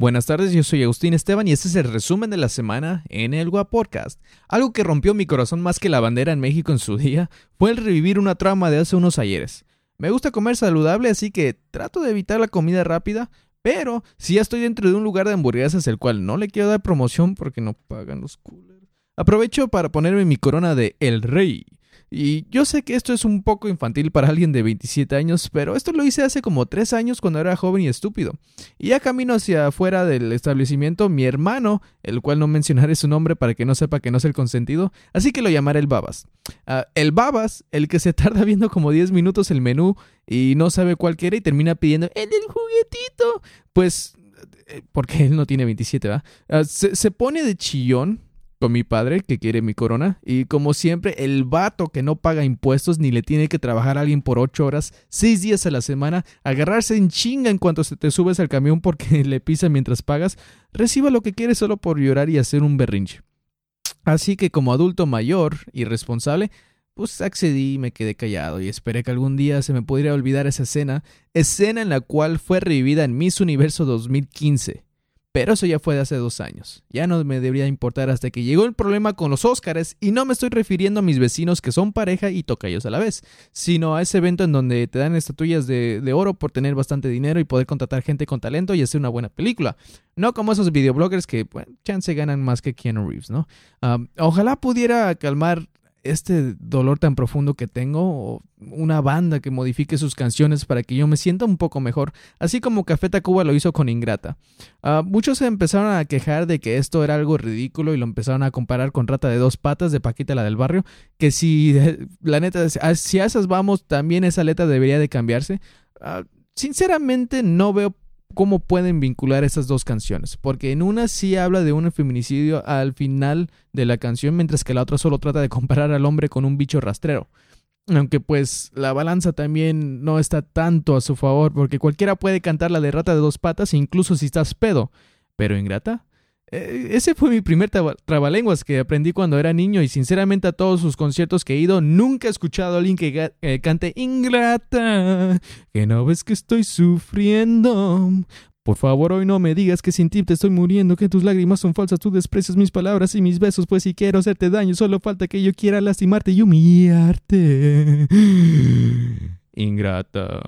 Buenas tardes, yo soy Agustín Esteban y este es el resumen de la semana en el Gua Podcast. Algo que rompió mi corazón más que la bandera en México en su día fue el revivir una trama de hace unos ayeres. Me gusta comer saludable, así que trato de evitar la comida rápida, pero si ya estoy dentro de un lugar de hamburguesas el cual no le quiero dar promoción porque no pagan los coolers, aprovecho para ponerme mi corona de El Rey y yo sé que esto es un poco infantil para alguien de 27 años, pero esto lo hice hace como 3 años cuando era joven y estúpido. Y ya camino hacia afuera del establecimiento, mi hermano, el cual no mencionaré su nombre para que no sepa que no es el consentido, así que lo llamaré el Babas. Ah, el Babas, el que se tarda viendo como 10 minutos el menú y no sabe cuál quiere y termina pidiendo el del juguetito, pues eh, porque él no tiene 27, ¿verdad? Ah, se pone de chillón con mi padre que quiere mi corona y como siempre el vato que no paga impuestos ni le tiene que trabajar a alguien por ocho horas, seis días a la semana, agarrarse en chinga en cuanto se te subes al camión porque le pisa mientras pagas, reciba lo que quiere solo por llorar y hacer un berrinche. Así que como adulto mayor y responsable, pues accedí y me quedé callado y esperé que algún día se me pudiera olvidar esa escena, escena en la cual fue revivida en Miss Universo 2015. Pero eso ya fue de hace dos años. Ya no me debería importar hasta que llegó el problema con los Óscares y no me estoy refiriendo a mis vecinos que son pareja y tocayos a la vez, sino a ese evento en donde te dan estatuillas de, oro por tener bastante dinero y poder contratar gente con talento y hacer una buena película. No como esos videobloggers que, bueno, chance ganan más que Keanu Reeves, ¿no? ojalá pudiera calmar este dolor tan profundo que tengo, o una banda que modifique sus canciones para que yo me sienta un poco mejor, así como Café Tacuba lo hizo con Ingrata. Ah, muchos se empezaron a quejar de que esto era algo ridículo y lo empezaron a comparar con Rata de dos patas de Paquita la del barrio, que si la neta, si a esas vamos, también esa letra debería de cambiarse. Ah, sinceramente no veo cómo pueden vincular esas dos canciones, porque en una sí habla de un feminicidio al final de la canción, mientras que la otra solo trata de comparar al hombre con un bicho rastrero. Aunque pues la balanza también no está tanto a su favor, porque cualquiera puede cantar la de rata de dos patas, incluso si estás pedo. Pero ingrata, ese fue mi primer trabalenguas que aprendí cuando era niño y sinceramente a todos sus conciertos que he ido nunca he escuchado a alguien que eh, cante ingrata, que no ves que estoy sufriendo. Por favor, hoy no me digas que sin ti te estoy muriendo, que tus lágrimas son falsas, tú desprecias mis palabras y mis besos, pues si quiero hacerte daño, solo falta que yo quiera lastimarte y humillarte. Ingrata.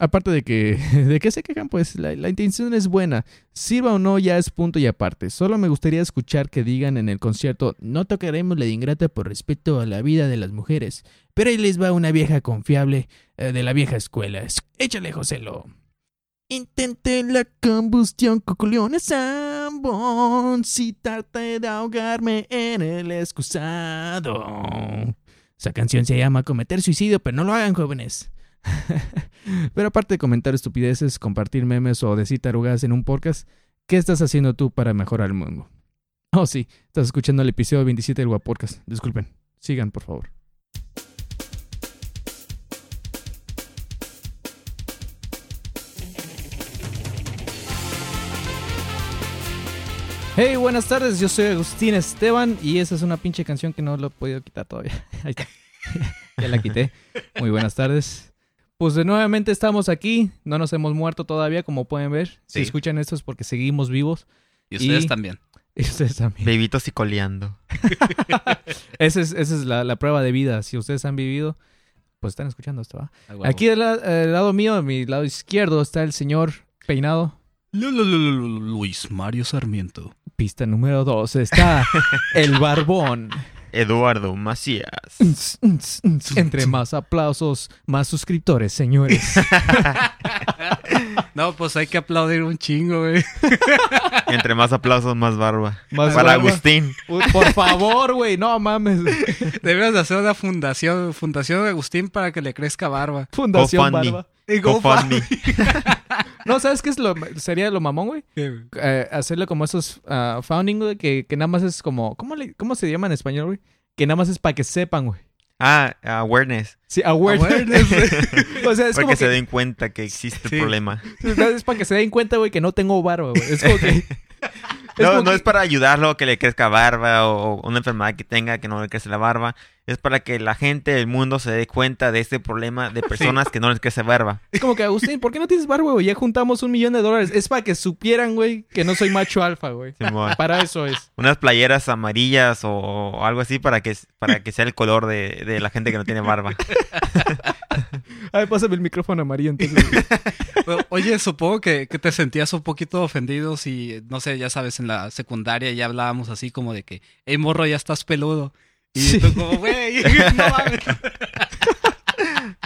Aparte de que, de que se quejan, pues la, intención es buena. Sirva o no, ya es punto y aparte. Solo me gustaría escuchar que digan en el concierto, no tocaremos la ingrata por respeto a la vida de las mujeres. Pero ahí les va una vieja confiable eh, de la vieja escuela. Échale, Joselo. Intenté la combustión coculiones ambón, si trate de ahogarme en el excusado. Esa canción se llama Cometer suicidio, pero no lo hagan, jóvenes. Pero aparte de comentar estupideces, compartir memes o decir tarugas en un podcast, ¿qué estás haciendo tú para mejorar el mundo? Oh, sí, estás escuchando el episodio 27 del Podcast. Disculpen. Sigan, por favor. Hey, buenas tardes, yo soy Agustín Esteban y esa es una pinche canción que no lo he podido quitar todavía. Ya la quité. Muy buenas tardes. Pues de nuevamente estamos aquí, no nos hemos muerto todavía, como pueden ver. Si escuchan esto es porque seguimos vivos. Y ustedes también. Y ustedes también. Bebitos y coleando. esa es, esa es la, prueba de vida. Si ustedes han vivido, pues están escuchando esto. ¿va? Aquí del, lado mío, a mi lado izquierdo, está el señor peinado. Luis Mario Sarmiento. Pista número dos está el barbón. Eduardo Macías. Entre más aplausos, más suscriptores, señores. No, pues hay que aplaudir un chingo, güey. Entre más aplausos, más barba. Para Agustín. por favor, güey, no mames. Debes de hacer una fundación, Fundación de Agustín para que le crezca barba. Fundación Barba. Y no, ¿sabes qué es lo, sería lo mamón, güey? Eh, hacerle como esos uh, founding, güey, que, que, nada más es como... ¿cómo, le, ¿Cómo se llama en español, güey? Que nada más es para que sepan, güey. Ah, awareness. Sí, awareness. o sea, es para como que, se den cuenta que existe el problema. Es para que se den cuenta, güey, que no tengo barba, güey. Es como que... No, no que- es para ayudarlo a que le crezca barba o, una enfermedad que tenga que no le crece la barba. Es para que la gente del mundo se dé cuenta de este problema de personas que no les crece barba. Es como que, Agustín, ¿por qué no tienes barba, güey? Ya juntamos un millón de dólares. Es para que supieran, güey, que no soy macho alfa, güey. Para eso es. Unas playeras amarillas o, o algo así para que, para que sea el color de, de la gente que no tiene barba. A ver, pásame el micrófono amarillo, entonces. Oye, supongo que, que te sentías un poquito ofendido si, no sé, ya sabes, en la secundaria ya hablábamos así como de que, hey, morro, ya estás peludo. Y Sí. tú como, güey, no mames.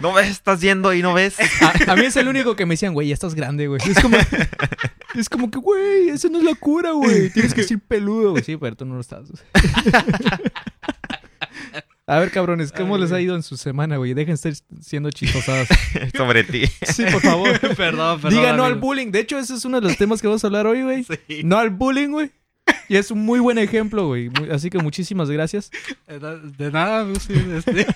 ¿No ves? ¿Estás yendo y no ves? A, a mí es el único que me decían, güey, ya estás grande, güey. Es como, es como que, güey, eso no es la cura, güey. Tienes que decir peludo, güey. Sí, pero tú no lo estás. A ver, cabrones, ¿cómo les ha ido en su semana, güey? Dejen de estar siendo chistosadas. Sobre ti. Sí, por favor. Perdón, perdón. Diga no al bullying. De hecho, ese es uno de los temas que vamos a hablar hoy, güey. Sí. No al bullying, güey. Y es un muy buen ejemplo, güey. Así que muchísimas gracias. Eh, De nada, Agustín, este.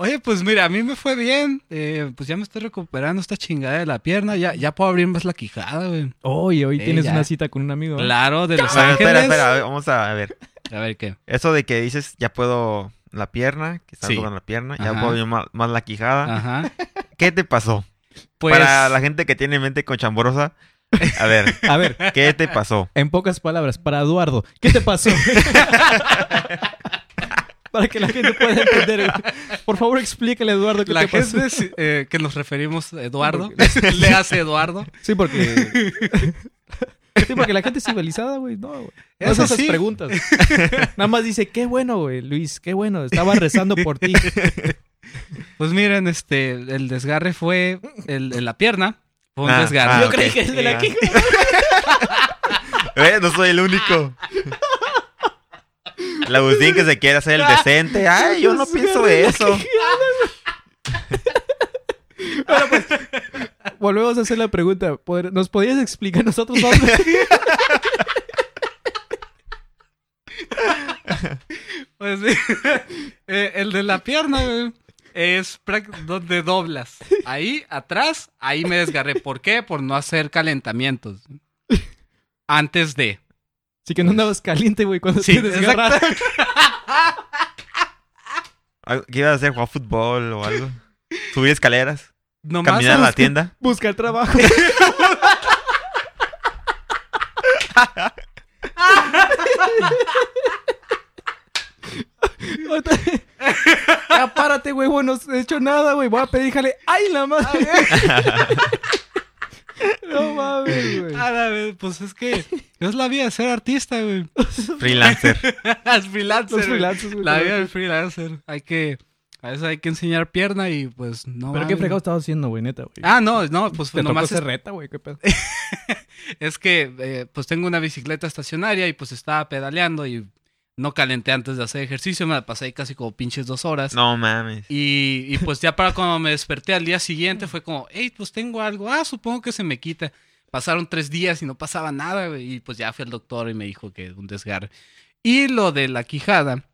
Oye, pues mira, a mí me fue bien. Eh, pues ya me estoy recuperando esta chingada de la pierna. Ya, ya puedo abrir más la quijada, güey. Oye, hoy Eh, tienes ya. una cita con un amigo. ¿no? Claro, de Los Ángeles. espera, espera, vamos a ver. A ver qué. Eso de que dices, ya puedo la pierna, que está Sí. la pierna, ya Ajá. puedo más, más la quijada. Ajá. ¿Qué te pasó? Pues. Para la gente que tiene mente conchambrosa, a ver, A ver, ¿qué te pasó? en pocas palabras, para Eduardo, ¿qué te pasó? para que la gente pueda entender. Por favor, explícale, Eduardo, qué La te pasó. gente eh, que nos referimos a Eduardo, le hace Eduardo. Sí, porque. Sí, porque la gente es civilizada, güey. No, güey. No hace esas sí. preguntas. Nada más dice, qué bueno, güey, Luis, qué bueno. Estaba rezando por ti. Pues miren, este, el desgarre fue el, en la pierna. Fue un Ah, desgarre. ah, Yo ok. creí que el de la Ya. quija. Eh, no soy el único. El Agustín que se quiere hacer el decente. Ay, yo no pienso eso. Volvemos a hacer la pregunta. ¿Pod- ¿Nos podías explicar nosotros dos? Pues sí. Eh, el de la pierna, güey, es donde doblas. Ahí, atrás, ahí me desgarré. ¿Por qué? Por no hacer calentamientos. Antes de. Así que no andabas caliente, güey, cuando Sí, te desgarraste. Algo- ¿Qué ibas a hacer? ¿Jugar fútbol o algo? ¿Subir escaleras? Nomás ¿Caminar a la tienda? Buscar trabajo. Ya párate, güey, güey, no he hecho nada, güey. Voy a pedir jale. ¡Ay, la madre! no mames, güey. Ah, pues es que es la vida de ser artista, güey. Freelancer. es freelancer. Los freelancers, güey. La vida del freelancer. Hay que. A veces hay que enseñar pierna y pues no. ¿Pero qué fregado estabas haciendo, güey, neta, güey? Ah, no, no, pues Te tocó nomás ser es, reta, güey, qué pedo. es que eh, pues tengo una bicicleta estacionaria y pues estaba pedaleando y no calenté antes de hacer ejercicio. Me la pasé ahí casi como pinches dos horas. No mames. Y, y pues ya para cuando me desperté al día siguiente fue como, hey, pues tengo algo. Ah, supongo que se me quita. Pasaron tres días y no pasaba nada, güey. Y pues ya fui al doctor y me dijo que un desgarre. Y lo de la quijada,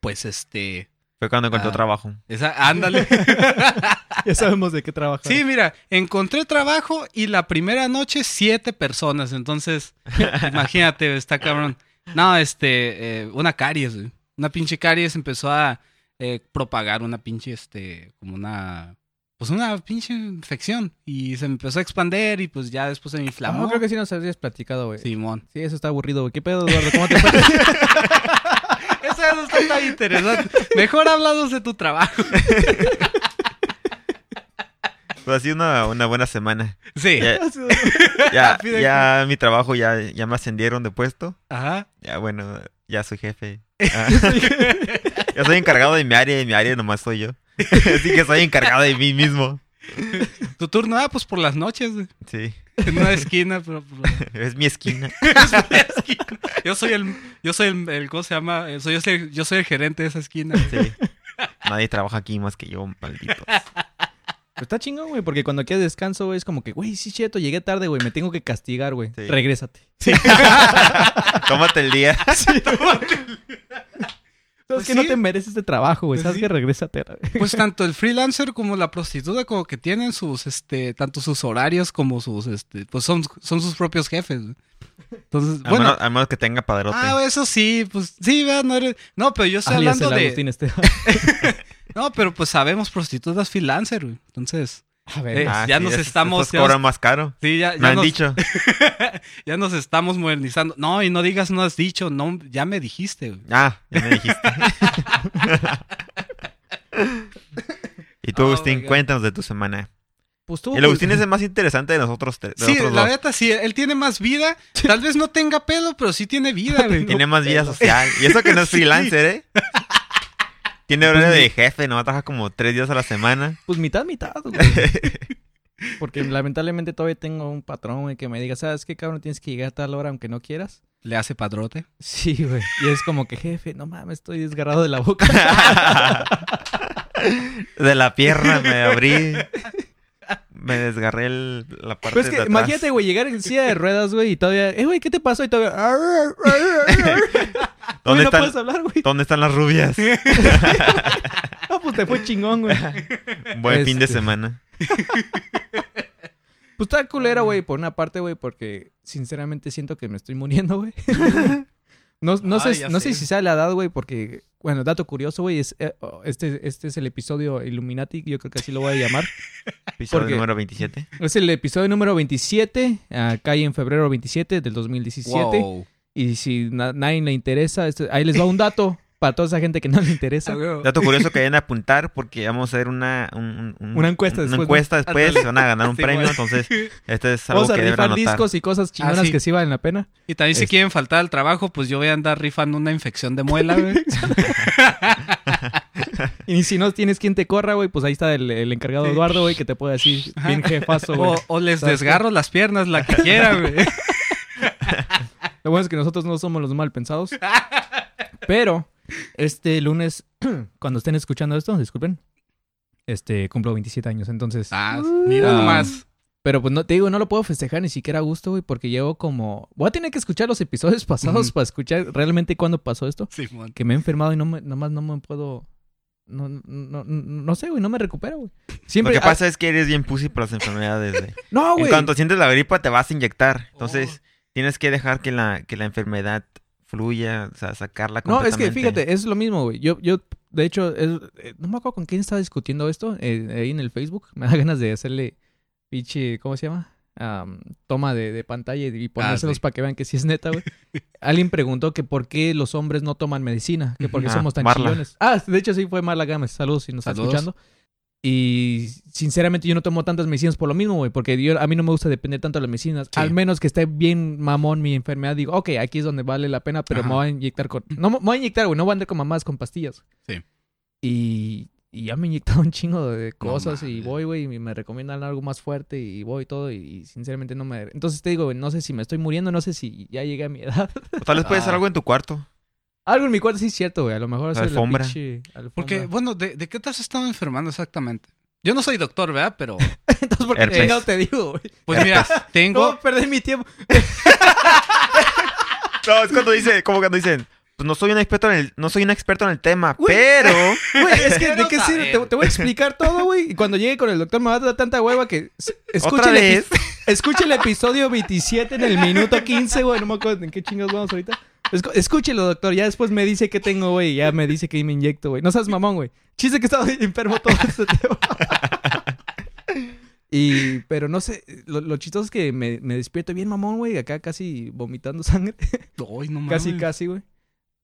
pues este... Fue cuando encontró Ah. trabajo. Esa, ándale. Ya sabemos de qué trabajar. sí, mira, encontré trabajo y la primera noche siete personas. Entonces, imagínate, está cabrón. No, este, eh, una caries, güey. Una pinche caries empezó a eh, propagar una pinche, este, como una, pues una pinche infección. Y se me empezó a expander y pues ya después se me inflamó. No, creo que sí nos habías platicado, güey. Simón. Sí, eso está aburrido, güey. ¿Qué pedo, Eduardo? ¿Cómo te fue? Eso está tan interesante. Mejor hablamos de tu trabajo. Pues sido una, una buena semana. Sí. Ya, ya, ya mi trabajo ya, ya me ascendieron de puesto. Ajá. Ya bueno, ya soy jefe. Ah. ya soy encargado de mi área y mi área nomás soy yo. Así que soy encargado de mí mismo. Tu turno, ah, pues por las noches. Sí. En una esquina, pero... pero- Es mi esquina. Yo soy el, yo soy el, el- ¿cómo se llama? Eh, Soy, yo, soy, yo soy el gerente de esa esquina. Sí. Nadie trabaja aquí más que yo, maldito. Pero está chingón, güey, porque cuando quieres descanso, güey, es como que, güey, sí, cheto, llegué tarde, güey, me tengo que castigar, güey. Sí. Regrésate. Tómate el día. ¿Sabes Pues que no te mereces este trabajo, güey. Pues Sabes sí. que regrésate. a la- Pues tanto el freelancer como la prostituta como que tienen sus, este, tanto sus horarios como sus, este, pues son, son sus propios jefes. güey. Entonces, A, bueno. menos, a menos que tenga padrote. Ah, eso sí, pues sí, ¿verdad? No, eres... no pero yo estoy Alias hablando de... Esteban. No, pero pues sabemos prostitutas freelancer, güey. Entonces, A ver, Eh, Ah, ya sí, nos estamos- ya cobran más caro. sí, ya, Me ya, han nos, dicho. ya nos estamos modernizando. No, y no digas no has dicho, no, ya me dijiste, güey. Ah, ya me dijiste. y tú, Oh, Agustín, cuéntanos de tu semana. pues tú. El Agustín es el más interesante de nosotros. tres- Sí, nosotros la neta, sí, él tiene más vida. Tal vez no tenga pelo, pero sí tiene vida, güey. Tiene más vida social. Y eso que no es freelancer, ¿eh? Tiene horario de jefe, no trabaja como tres días a la semana. Pues mitad, mitad, güey. Porque lamentablemente todavía tengo un patrón, güey, que me diga, ¿sabes qué, cabrón? Tienes que llegar a tal hora aunque no quieras. Le hace padrote. Sí, güey. Y es como que, jefe, no mames, estoy desgarrado de la boca. De la pierna me abrí. Me desgarré el- la parte Pues es de que atrás. imagínate, güey, llegar en silla de ruedas, güey, y todavía, eh, güey, ¿qué te pasó? Y todavía, ¿Dónde, Güey, no están, puedes hablar, güey. ¿Dónde están las rubias? No, pues te fue chingón, güey. Buen fin de Este. semana. Pues está culera, güey, por una parte, güey, porque sinceramente siento que me estoy muriendo, güey. No, no, Ay, sé, no sé. sé si sea la edad, güey, porque, bueno, dato curioso, güey, es, eh, oh, este, este es el episodio Illuminati, yo creo que así lo voy a llamar. Episodio número 27. Es el episodio número 27, ah, cae en febrero 27 del 2017. Wow. Y si na- nadie le interesa, este- ahí les va un dato para toda esa gente que no le interesa. Dato curioso que vayan a apuntar porque vamos a hacer una, un- un- Una encuesta una después, ¿no? encuesta después, Ándale. van a ganar un Sí, premio, entonces este es algo Vamos a que deben rifar anotar. discos y cosas chingonas Ah, sí. que sí valen la pena. Y también si Es- quieren faltar al trabajo, pues yo voy a andar rifando una infección de muela, güey. Y si no tienes quien te corra, güey, pues ahí está el, el encargado Sí. Eduardo, güey, que te puede decir bien jefazo, güey. O, o les desgarro las piernas, la que quiera, güey. Lo bueno es que nosotros no somos los mal pensados. Pero este lunes, cuando estén escuchando esto, disculpen, este cumplo 27 años, entonces... Ah, mira Ah. nomás. Pero pues no te digo, no lo puedo festejar ni siquiera a gusto, güey, porque llevo como... Voy a tener que escuchar los episodios pasados para escuchar realmente cuándo pasó esto. Simón. Que me he enfermado y no me, nomás no me puedo... No, no, no, no sé, güey, no me recupero, güey. Lo Siempre... que pasa es que eres bien pussy por las enfermedades. güey. ah, no, en güey. cuanto sientes la gripa te vas a inyectar. Entonces Oh. tienes que dejar que la, que la enfermedad fluya, o sea, sacarla No, es que completamente. fíjate, es lo mismo, güey. Yo, yo, de hecho, es- eh, no me acuerdo con quién estaba discutiendo esto eh, ahí en el Facebook. Me da ganas de hacerle pinche, ¿cómo se llama? Am, toma de, de pantalla y ponérselos sí. para que vean que sí es neta, güey. Alguien preguntó que por qué los hombres no toman medicina, que por qué Ah, somos tan Marla. chillones. Ah, de hecho sí fue Marla Gámez. Saludos si nos está escuchando. Y sinceramente yo no tomo tantas medicinas por lo mismo, güey, porque yo, a mí no me gusta depender tanto de las medicinas. Sí. Al menos que esté bien mamón mi enfermedad, digo, ok, aquí es donde vale la pena, pero Ajá. me voy a inyectar con... No me voy a inyectar, güey, no voy a andar con mamás con pastillas. Sí. Y, y ya me he inyectado un chingo de cosas y voy, güey, y me recomiendan algo más fuerte y voy todo y, y sinceramente no me... Entonces te digo, güey, no sé si me estoy muriendo, no sé si ya llegué a mi edad. O tal vez puedes hacer Ah. algo en tu cuarto. Algo en mi cuarto sí es cierto, güey, a lo mejor es la alfombra. pinche alfombra. Porque, bueno, ¿de, de qué te has estado enfermando exactamente? Yo no soy doctor, ¿verdad? Pero, Entonces, ¿por qué Herpes. chingados te digo, güey? pues mira, tengo... No, perdí mi tiempo. No, es cuando dice, como cuando dicen, pues no soy un experto en el, no soy un experto en el tema, Güey. pero Güey, es que, ¿de qué sirve? Te, te voy a explicar todo, güey. Y cuando llegue con el doctor me va a dar tanta hueva que... otra el, epi- vez. escuche el episodio 27 en el minuto 15, güey. No me acuerdo en qué chingados vamos ahorita. Escúchelo, doctor. Ya después me dice qué tengo, güey. Ya me dice que me inyecto, güey. No seas mamón, güey. Chiste que estaba enfermo todo este tiempo. Y, pero no sé, lo, lo chistoso es que me, me despierto bien mamón, güey, acá casi vomitando sangre. Ay, no Casi, mames. casi, güey.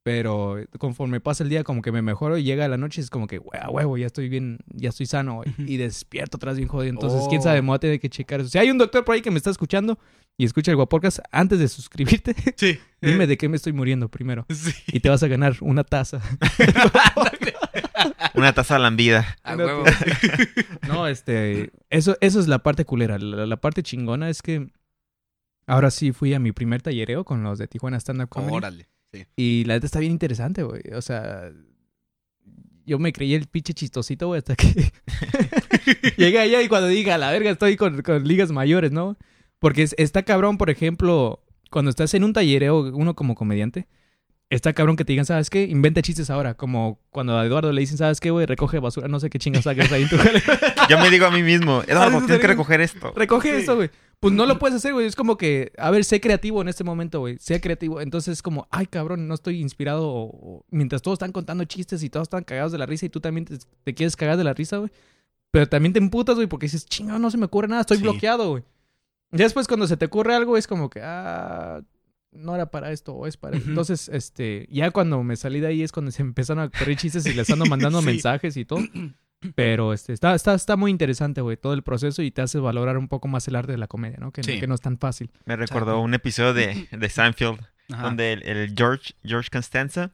Pero conforme pasa el día, como que me mejoro y llega la noche, es como que, a huevo, ya estoy bien, ya estoy sano, güey. Y despierto atrás bien jodido. Entonces, Oh. quién sabe, me voy a tener que checar eso. Si hay un doctor por ahí que me está escuchando y escucha el Guapodcast, antes de suscribirte, Sí. dime de qué me estoy muriendo primero. Sí. Y te vas a ganar una taza. una taza lambida. A Una huevo. No, este, eso, eso es la parte culera. La, la parte chingona es que ahora sí fui a mi primer tallereo con los de Tijuana Stand Up Comedy. Órale. Sí. Y la neta está bien interesante, güey. O sea, yo me creí el pinche chistosito, güey, hasta que llegué allá y cuando diga, la verga, estoy con, con ligas mayores, ¿no? Porque es- está cabrón, por ejemplo, cuando estás en un tallereo, uno como comediante, está cabrón que te digan, ¿sabes qué? Inventa chistes ahora. Como cuando a Eduardo le dicen, ¿sabes qué, güey? Recoge basura, no sé qué chingas saques ahí en tu jale. Yo me digo a mí mismo, Eduardo, Ah, tienes que recoger esto. Recoge Sí. eso, güey. Pues no lo puedes hacer, güey. Es como que, a ver, sé creativo en este momento, güey. Sé creativo. Entonces es como, ay, cabrón, no estoy inspirado. o- o- mientras todos están contando chistes y todos están cagados de la risa y tú también te, te quieres cagar de la risa, güey. Pero también te emputas, güey, porque dices, chingado, no se me ocurre nada, estoy Sí. bloqueado, güey. Ya después cuando se te ocurre algo es como que, ah, no era para esto o es para esto. Ujú. Entonces, este, ya cuando me salí de ahí es cuando se empezaron a correr chistes y les ando mandando Sí. mensajes y todo. Pero este, está, está, está muy interesante, güey, todo el proceso y te hace valorar un poco más el arte de la comedia, ¿no? Que, Sí. que no es tan fácil. Me recordó un episodio de, de Seinfeld Ajá. donde el, el George, George Constanza,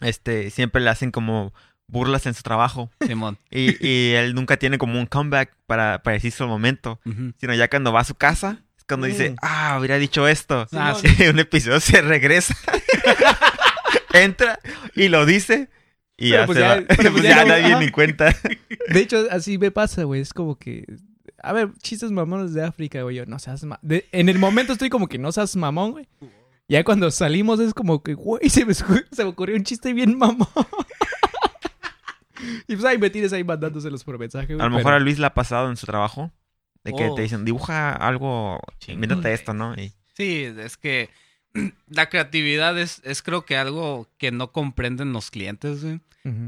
este, siempre le hacen como burlas en su trabajo. Simón. Y, y él nunca tiene como un comeback para, para decirse el momento. Sino ya cuando va a su casa, es cuando dice, Mm. ah, hubiera dicho esto. Ah, sí. un episodio se regresa, entra y lo dice. Y Pero ya pues se ya- va. pero Pues ya, ya no- nadie ajá. ni cuenta. De hecho, así me pasa, güey. Es como que. A ver, chistes mamones de África, güey. Yo, no seas ma- de- En el momento estoy como que no seas mamón, güey. Ya cuando salimos es como que, güey, se me, se me ocurrió un chiste bien mamón. Y pues ahí me tienes ahí mandándoselos por mensaje, güey. A lo mejor pero- a Luis le ha pasado en su trabajo. De que Oh. te dicen, dibuja algo, invéntate esto, ¿no? Y Sí, es que la creatividad es, es creo que algo que no comprenden los clientes, güey.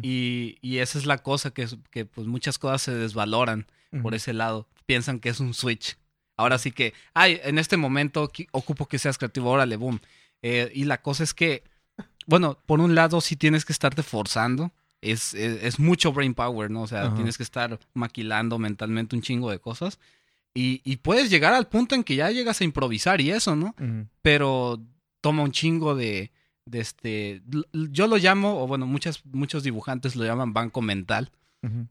Y, y esa es la cosa, que, es- que pues muchas cosas se desvaloran por ese lado. Piensan que es un switch. Ahora sí que, ay, en este momento ocupo que seas creativo, órale, boom. Eh, y la cosa es que, bueno, por un lado sí tienes que estarte forzando. Es, es, es mucho brain power, ¿no? O sea, Ajá. tienes que estar maquilando mentalmente un chingo de cosas. Y, y puedes llegar al punto en que ya llegas a improvisar y eso, ¿no? Pero toma un chingo de, de este, yo lo llamo, o bueno, muchas, muchos dibujantes lo llaman banco mental,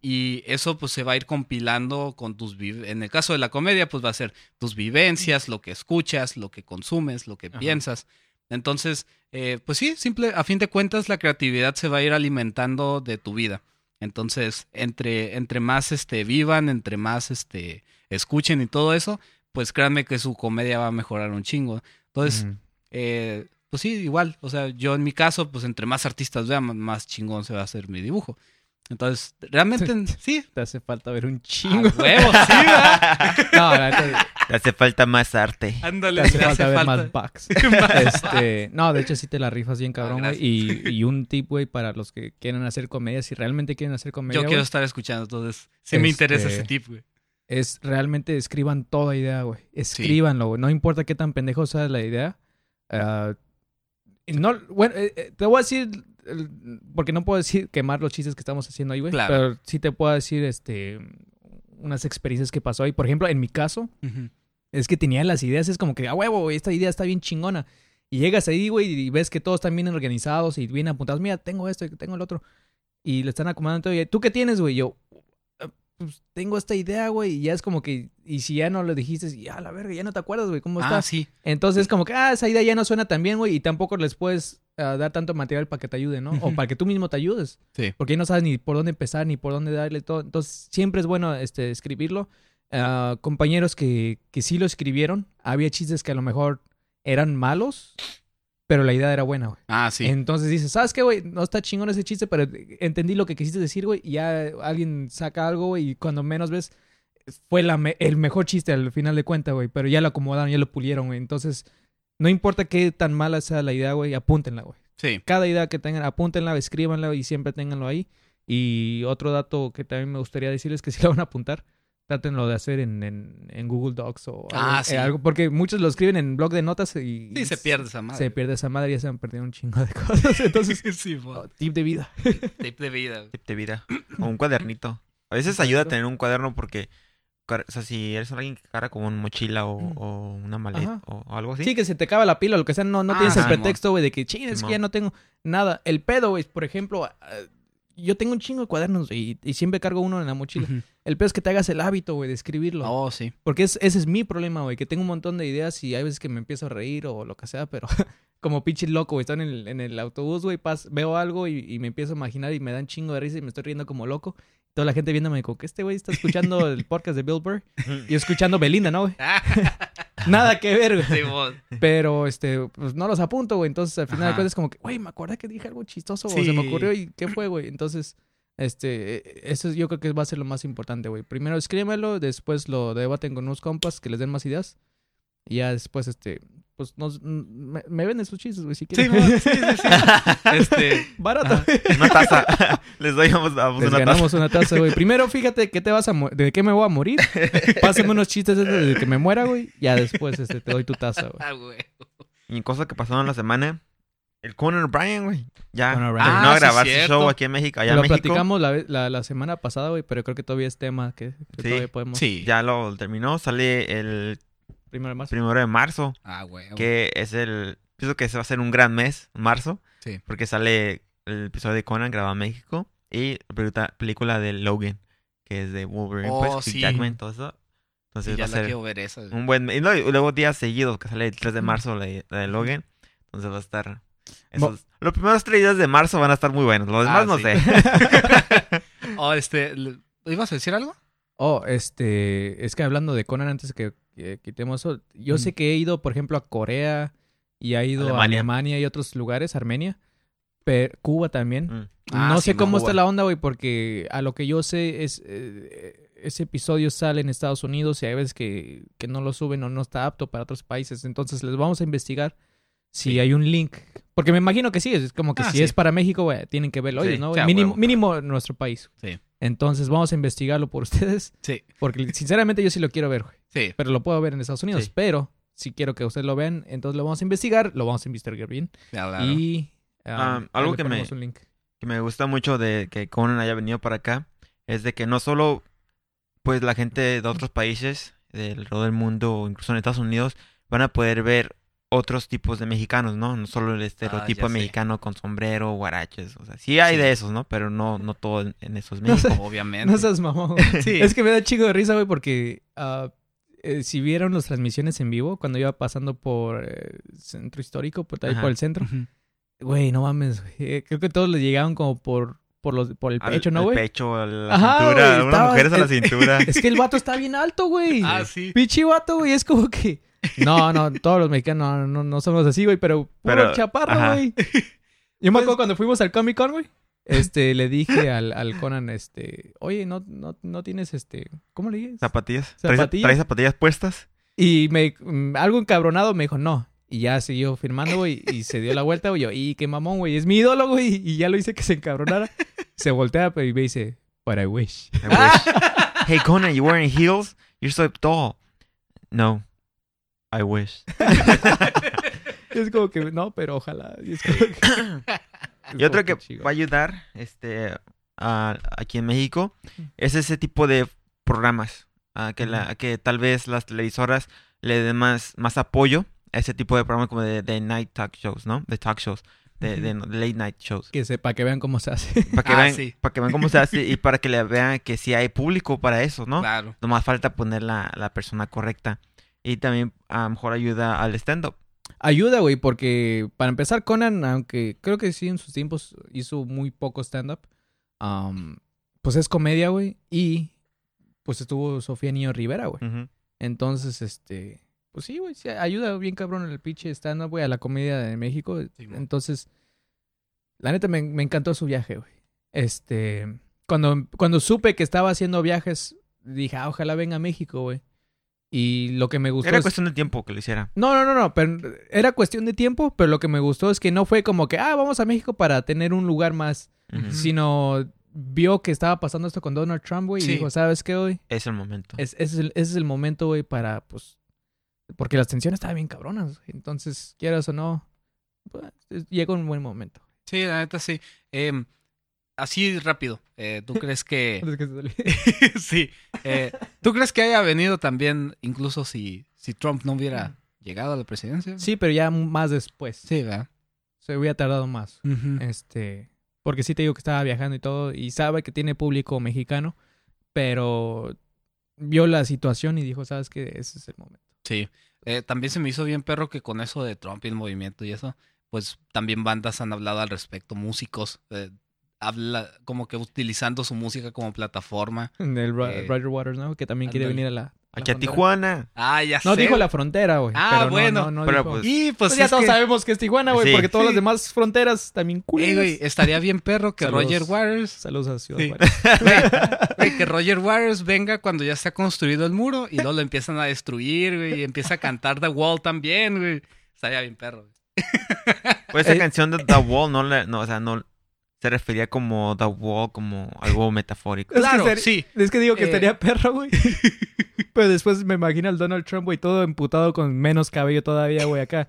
y eso pues se va a ir compilando con tus, en el caso de la comedia, pues va a ser tus vivencias, lo que escuchas, lo que consumes, lo que Ajá. piensas. Entonces, eh, pues sí, simple, a fin de cuentas la creatividad se va a ir alimentando de tu vida. Entonces, entre, entre más este, vivan, entre más este, escuchen y todo eso, pues créanme que su comedia va a mejorar un chingo. Entonces, eh, pues sí, igual. O sea, yo en mi caso, pues entre más artistas vean, más chingón se va a hacer mi dibujo. Entonces, realmente, sí. Te hace falta ver un chingo. huevo, sí, ¿verdad? No, neta, Te hace falta más arte. te Ándale, hace le falta hace ver falta. más bucks. este, no, de hecho sí te la rifas bien cabrón, Ah, güey. y, y un tip, güey, para los que quieren hacer comedia, si realmente quieren hacer comedia, Yo quiero estar escuchando, entonces sí me Este- interesa ese tip, güey. es realmente escriban toda idea, güey. Escríbanlo, güey. No importa qué tan pendejo sea la idea. Ah, y no, bueno, eh, eh, te voy a decir, porque no puedo decir quemar los chistes que estamos haciendo ahí, güey. Claro. Pero sí te puedo decir, este, unas experiencias que pasó ahí. Por ejemplo, en mi caso, es que tenía las ideas, es como que, a huevo, güey, esta idea está bien chingona. Y llegas ahí, güey, y ves que todos están bien organizados y bien apuntados. Mira, tengo esto y tengo el otro. Y le están acomodando todo. Y, ¿Tú qué tienes, güey? Yo, "Ah, pues tengo esta idea, güey. Y ya es como que, y si ya no lo dijiste, ya la verga, ya no te acuerdas, güey, ¿cómo Ah, está? sí. Entonces, como que, ah, esa idea ya no suena tan bien, güey. Y tampoco les puedes ah, dar tanto material para que te ayuden, ¿no? O para que tú mismo te ayudes. Sí. Porque ahí no sabes ni por dónde empezar, ni por dónde darle todo. Entonces, siempre es bueno este, escribirlo. Ah, compañeros que, que sí lo escribieron, había chistes que a lo mejor eran malos, pero la idea era buena, güey. Ah, sí. Entonces dices, ¿sabes qué, güey? No está chingón ese chiste, pero entendí lo que quisiste decir, güey. Y ya alguien saca algo, güey, y cuando menos ves, fue la me- el mejor chiste al final de cuenta, güey. Pero ya lo acomodaron, ya lo pulieron, güey. Entonces, no importa qué tan mala sea la idea, güey, apúntenla, güey Sí. cada idea que tengan, apúntenla, escríbanla y siempre ténganlo ahí. Y otro dato que también me gustaría decirles es que si lo van a apuntar, trátenlo de hacer en, en, en Google Docs o algo, Ah, eh, sí. algo, porque muchos lo escriben en blog de notas y Sí, se pierde esa madre. se pierde esa madre y ya se han perdido un chingo de cosas. Entonces, sí, oh, tip de vida. tip de vida. Tip de vida. O un cuadernito. A veces ayuda a tener un cuaderno porque, o sea, si eres alguien que carga como una mochila o, Mm. o una maleta o, o algo así. Sí, que se te acaba la pila o lo que sea, no, no Ah, tienes el pretexto, güey, de que, ching, es que ya no tengo nada. El pedo, güey, por ejemplo, yo tengo un chingo de cuadernos y, y siempre cargo uno en la mochila. El pedo es que te hagas el hábito, güey, de escribirlo. Oh, sí. Porque es, ese es mi problema, güey, que tengo un montón de ideas y hay veces que me empiezo a reír o lo que sea, pero como pinche loco, güey, estoy en el, en el autobús, güey, veo algo y, y me empiezo a imaginar y me dan chingo de risa y me estoy riendo como loco. Toda la gente viéndome como que este güey está escuchando el podcast de Bill Burr y escuchando Belinda, ¿no, güey? Nada que ver, güey. Pero, este, pues no los apunto, güey. Entonces, al final de Ajá. cuentas, es como que, güey, me acordé que dije algo chistoso, o se me ocurrió y ¿qué fue, güey? Entonces, este, eh, eso yo creo que va a ser lo más importante, güey. Primero escríbemelo, después lo debaten con unos compas que les den más ideas. Y ya después, este, pues nos, me, me venden sus chistes, güey, si quieren. Simón, sí, sí, sí. Este, Barato. Una taza. Les doy vamos, vamos Les una taza. ganamos una taza, güey. Primero, fíjate que te vas a de qué me voy a morir. Pásame unos chistes de que me muera, güey. Ya después, este, te doy tu taza, güey. ah, güey. Y cosas que pasaron la semana. El Conan O'Brien, güey. Ya terminó Ah, sí, grabar su show aquí en México. Allá en lo México. platicamos la, la, la semana pasada, güey, pero creo que todavía es tema que, que Sí. todavía podemos. Sí. Ya lo terminó. Sale el Primero de marzo. primero de marzo. Ah, güey. Que es el. Pienso que ese va a ser un gran mes, marzo. Sí. Porque sale el episodio de Conan grabado en México. Y la película- de Logan. Que es de Wolverine. Oh, pues, sí. Jackman, todo eso. Entonces ya va a la ser quiero ver esa. un buen. Y, no, y luego días seguidos, que sale el 3 de marzo la, la de Logan. Entonces va a estar. esos- los primeros tres días de marzo van a estar muy buenos. Los demás Ah, no sí. sé. Oh, este, ¿ibas a decir algo? Oh, este, es que hablando de Conan antes que, que quitemos eso, yo sé Mm. que he ido, por ejemplo, a Corea y ha ido a Alemania. Y otros lugares, Armenia, pero Cuba también. Mm. Ah, no sí, sé cómo está la onda, güey, porque a lo que yo sé es eh, ese episodio sale en Estados Unidos y hay veces que, que no lo suben o no está apto para otros países. Entonces les vamos a investigar si Sí. hay un link. Porque me imagino que sí, es como que Ah, si sí. es para México, güey, tienen que verlo Sí, ellos, ¿no? mínimo, huevo. mínimo nuestro país. Entonces vamos a investigarlo por ustedes. Sí, Porque sinceramente yo sí lo quiero ver, güey. Sí. Pero lo puedo ver en Estados Unidos. Sí. Pero si quiero que ustedes lo vean, entonces lo vamos a investigar. Lo vamos a investigar bien. Claro. Y Ah, ahí algo que me- ponemos un link. que me gusta mucho de que Conan haya venido para acá es de que no solo pues la gente de otros países del alrededor del mundo o incluso en Estados Unidos van a poder ver otros tipos de mexicanos, ¿no? No solo el estereotipo Ah, sé. mexicano con sombrero, guaraches, o sea, sí hay Sí. de esos, ¿no? Pero no no todo en, en eso es No México. sé. Obviamente. No seas mamón. Sí. Es que me da chico de risa, güey, porque ah, eh, si vieron las transmisiones en vivo, cuando iba pasando por eh, centro histórico, por ahí por el centro, güey, no mames, güey. Eh, Creo que todos le llegaban como por, por, los, por el Al- pecho, ¿no, al güey? pecho, a la Ajá, cintura, güey, estaba- mujeres a la es- cintura. Es que el vato está bien alto, güey. Ah, sí. Pichi vato, güey, es como que... No, no, todos los mexicanos no, no, no somos así, güey, pero puro Pero, chaparro, güey. Yo me acuerdo cuando fuimos al Comic Con, güey. Este, le dije al, al Conan, este, oye, no, no, no tienes este, ¿cómo le dije? Zapatillas. ¿Traes, Zapatillas. traes zapatillas puestas? Y me, mm, algo encabronado me dijo, no. Y ya siguió firmando, güey, y se dio la vuelta, güey. Yo, y qué mamón, güey, es mi ídolo, güey. Y ya lo hice que se encabronara. Se voltea pero y me dice, but I wish. I wish. hey Conan, you wearing heels? You're so tall. No. I wish. Es como que, no, pero ojalá. Es como que- Y otro que va a ayudar este, a- aquí en México es ese tipo de programas. a que, la, a que tal vez las televisoras le den más, más apoyo a ese tipo de programas como de, de night talk shows, ¿no? De talk shows, de, de late night shows. Que sepa, que vean cómo se hace. Para que, Ah, vean, sí. para que vean cómo se hace y para que le vean que sí hay público para eso, ¿no? Claro. Nomás falta poner la, la persona correcta. Y también a lo mejor ayuda al stand-up. Ayuda, güey, porque para empezar, Conan, aunque creo que sí en sus tiempos hizo muy poco stand-up, am, pues es comedia, güey, y pues estuvo Sofía Niño Rivera, güey. Entonces, este, pues sí, güey, sí, ayuda bien cabrón el pinche stand-up, güey, a la comedia de México. Sí. Entonces, la neta me, me encantó su viaje, güey. Este, cuando, cuando supe que estaba haciendo viajes, dije, ah, ojalá venga a México, güey. Y lo que me gustó Era es- cuestión de tiempo que lo hiciera. no, no, no, no, pero era cuestión de tiempo, pero lo que me gustó es que no fue como que, ah, vamos a México para tener un lugar más, sino vio que estaba pasando esto con Donald Trump, güey, Sí. y dijo, ¿sabes qué, güey? Es el momento. Es, es el, ese es el momento, güey, para, pues, porque las tensiones estaban bien cabronas, entonces, quieras o no, pues, es- llega un buen momento. Sí, la neta sí. Em, así rápido. eh, ¿Tú crees que... Que sí. eh, ¿Tú crees que haya venido también, incluso si, si Trump no hubiera llegado a la presidencia? sí, pero ya más después. Sí, ¿verdad? Se hubiera tardado más. Este, porque sí te digo que estaba viajando y todo, y sabe que tiene público mexicano, pero vio la situación y dijo, ¿sabes qué? Ese es el momento. Sí. Eh, también se me hizo bien perro que con eso de Trump y el movimiento y eso, pues también bandas han hablado al respecto, músicos, eh, habla como que utilizando su música como plataforma. El Ro- Eh, Roger Waters, ¿no? Que también quiere venir a la, Aquí a. Tijuana. Ah, ya No sé. dijo la frontera, güey. Ah, pero no, bueno. no, no Pero, dijo- pues, Y pues, Pues ya todos que- sabemos que es Tijuana, güey, Sí. porque todas Sí. las demás fronteras también culeras. güey, estaría bien perro que Saludos. Roger Waters, Saludos a Ciudad Sí. Güey, que Roger Waters venga cuando ya está construido el muro y luego lo empiezan a destruir, güey, y empieza a cantar The Wall también, güey. Estaría bien perro. güey. Pues esa Eh. canción de The Wall no, le, no, o sea, no se refería como The Wall, como algo metafórico. Es que Claro, sí. Es que digo que Eh. estaría perro, güey. Pero después me imagino al Donald Trump, güey, todo emputado con menos cabello todavía, güey, acá.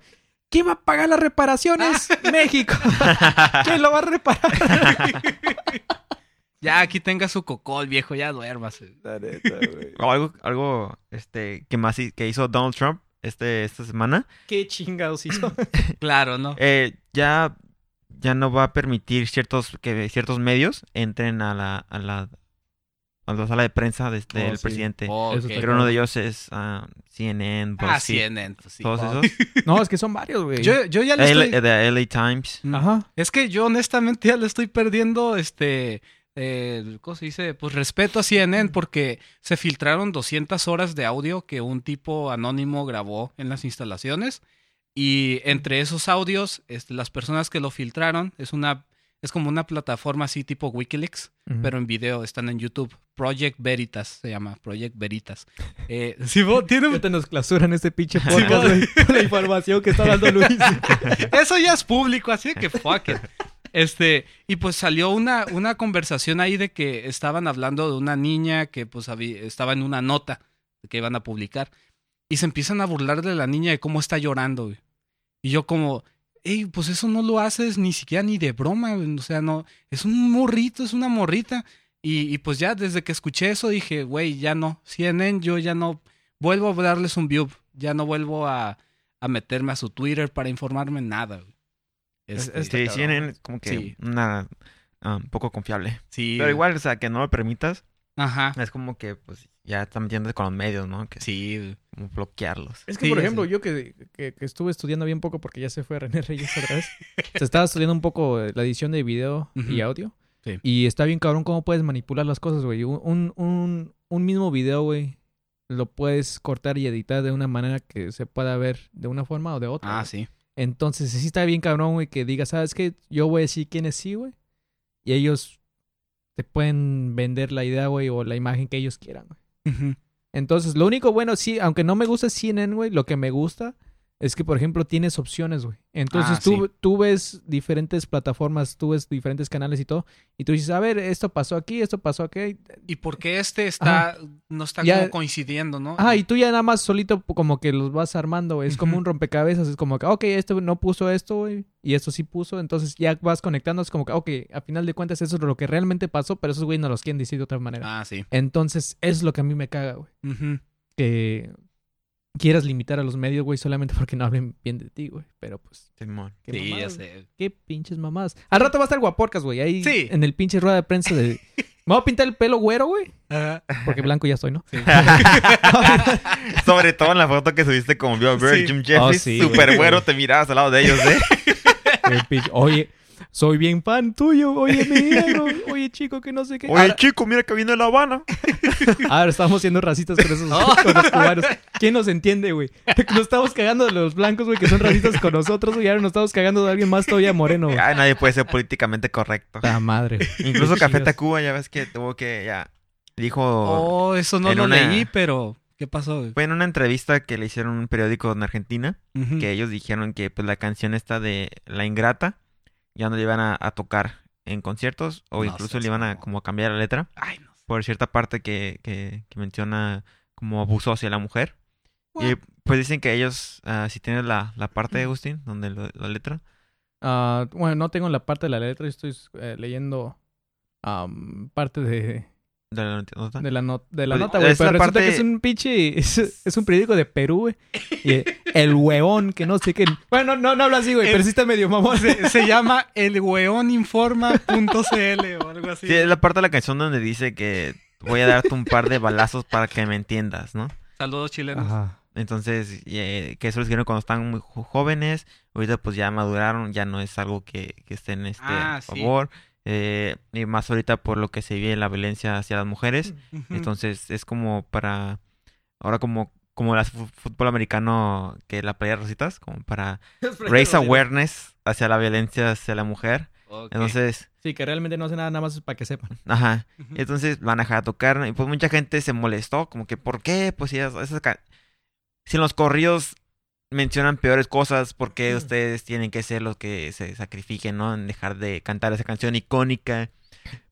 ¿Quién va a pagar las reparaciones? México. ¿Quién lo va a reparar? Ya aquí tenga su cocol, viejo, ya duérmase. La neta, güey. O algo, algo este, que más que hizo Donald Trump este, esta semana. ¿Qué chingados hizo? Claro, ¿no? Eh, ya, ya no va a permitir ciertos, que ciertos medios entren a la, a la, a la sala de prensa de- del Oh, sí. presidente. Ok. Eso está Creo uno de ellos es ah, CNN, Ah, CNN, pues sí. todos Oh. esos. No, es que son varios, güey. Yo, yo ya le estoy... de LA Times. Mm. Ajá. Es que yo honestamente ya le estoy perdiendo este eh, ¿cómo se dice? Pues respeto a CNN porque se filtraron 200 horas de audio que un tipo anónimo grabó en las instalaciones y entre esos audios este, las personas que lo filtraron es una es como una plataforma así tipo WikiLeaks, pero en video están en YouTube. Project Veritas se llama, Project Veritas. Eh, sí, vos, tiene un- te nos clausuran este pinche podcast, la información que está dando Luis. Eso ya es público, así que fuck it. Este, y pues salió una, una conversación ahí de que estaban hablando de una niña que pues había- estaba en una nota que iban a publicar. Y se empiezan a burlar de la niña de cómo está llorando, güey. Y yo como, hey, pues eso no lo haces ni siquiera ni de broma. O sea, no, es un morrito, es una morrita. Y, y pues ya desde que escuché eso dije, güey, ya no. CNN, yo ya no vuelvo a darles un view. Ya no vuelvo a, a meterme a su Twitter para informarme nada, güey. Es- Este, es- Sí, cabrón. CNN es como que Sí. una un poco confiable. sí. Pero igual, o sea, que no lo permitas, Ajá. es como que pues ya están metiéndose con los medios, ¿no? Que Sí. como bloquearlos. Es que, Sí, por ejemplo, yo que, que- que estuve estudiando bien poco porque ya se fue René Reyes otra vez. se estaba estudiando un poco eh, la edición de video y audio. Sí. Y está bien cabrón cómo puedes manipular las cosas, güey. Un, un, un, mismo video, güey, lo puedes cortar y editar de una manera que se pueda ver de una forma o de otra. Ah, sí. Entonces, sí está bien cabrón, güey, que digas, ¿sabes qué? Yo voy a decir quién es sí, güey. Y ellos te pueden vender la idea, güey, o la imagen que ellos quieran, güey. Entonces, lo único bueno, sí, aunque no me gusta CNN, güey, lo que me gusta es que, por ejemplo, tienes opciones, güey. Entonces, Ah, tú, sí. tú ves diferentes plataformas, tú ves diferentes canales y todo, y tú dices, a ver, esto pasó aquí, esto pasó aquí. Y porque este está, no está Ya- como coincidiendo, ¿no? Ah, y tú ya nada más solito como que los vas armando, güey. Es como un rompecabezas, es como que, ok, este no puso esto, güey, y esto sí puso, entonces ya vas conectando, es como que, ok, a final de cuentas eso es lo que realmente pasó, pero esos güey no los quieren decir de otra manera. Ah, sí. Entonces, eso es lo que a mí me caga, güey. Que quieras limitar a los medios, güey, solamente porque no hablen bien de ti, güey. Pero pues, Simón. qué Sí, ya mamadas, güey. sé. Qué pinches mamás. Al rato va a estar guaporcas, güey, ahí Sí. en el pinche rueda de prensa de... Me voy a pintar el pelo güero, güey, Ajá. porque blanco ya soy, ¿no? Sí. Sobre todo en la foto que subiste con Bill Burr, Sí. Jim Jeffries, Oh, sí, super güey. güero, te mirabas al lado de ellos, ¿eh? Oye, soy bien fan tuyo, oye, mi negro, oye, chico, que no sé qué. Oye, Ahora, chico, mira que viene La Habana. ahora estamos siendo racistas con esos Oh. con los cubanos. ¿Quién nos entiende, güey? Nos estamos cagando de los blancos, güey, que son racistas con nosotros, güey, y ahora nos estamos cagando de alguien más todavía moreno, güey. Ay, nadie puede ser políticamente correcto. La madre. Incluso Café. Tacuba, ya ves que tuvo que, ya, dijo, Oh, eso no lo una- leí, pero ¿qué pasó? güey? fue en una entrevista que le hicieron un periódico en Argentina, que ellos dijeron que pues la canción esta de La Ingrata ya no le iban a, a tocar en conciertos o No incluso le iban a como a cambiar la letra Ay, no. por cierta parte que, que, que menciona como abuso hacia la mujer. Y What? pues dicen que ellos, ah, si tienes la, la parte de Agustín, donde lo- la letra, Ah, bueno, no tengo la parte de la letra, estoy eh, leyendo parte de, de la nota, de la, no- de la Pues, nota, güey. Pero resulta parte- que es un pinche. Es, es un periódico de Perú, güey. Y el hueón, que no sé qué. Bueno, no, no habla así, güey, El- pero sí está medio mamón. Se, se llama elweoninforma.cl o algo así. Sí, es la parte de la canción donde dice que voy a darte un par de balazos para que me entiendas, ¿no? Saludos chilenos. Ajá. Entonces, eh, que eso lo hicieron cuando estaban muy jóvenes, ahorita pues ya maduraron, ya no es algo que, que estén este, Ah, a sí. Eh, y más ahorita por lo que se vive la violencia hacia las mujeres, Ujú. entonces es como para ahora como, como el fútbol americano que la playa rositas, como para raise awareness hacia la violencia hacia la mujer. Entonces... Sí, que realmente no hace nada, nada más para que sepan. Ajá. Entonces van a dejar de tocar. Y pues mucha gente se molestó, como que, ¿por qué? Pues si, esas, si en los corridos mencionan peores cosas, ¿por qué ustedes tienen que ser los que se sacrifiquen, ¿no? En dejar de cantar esa canción icónica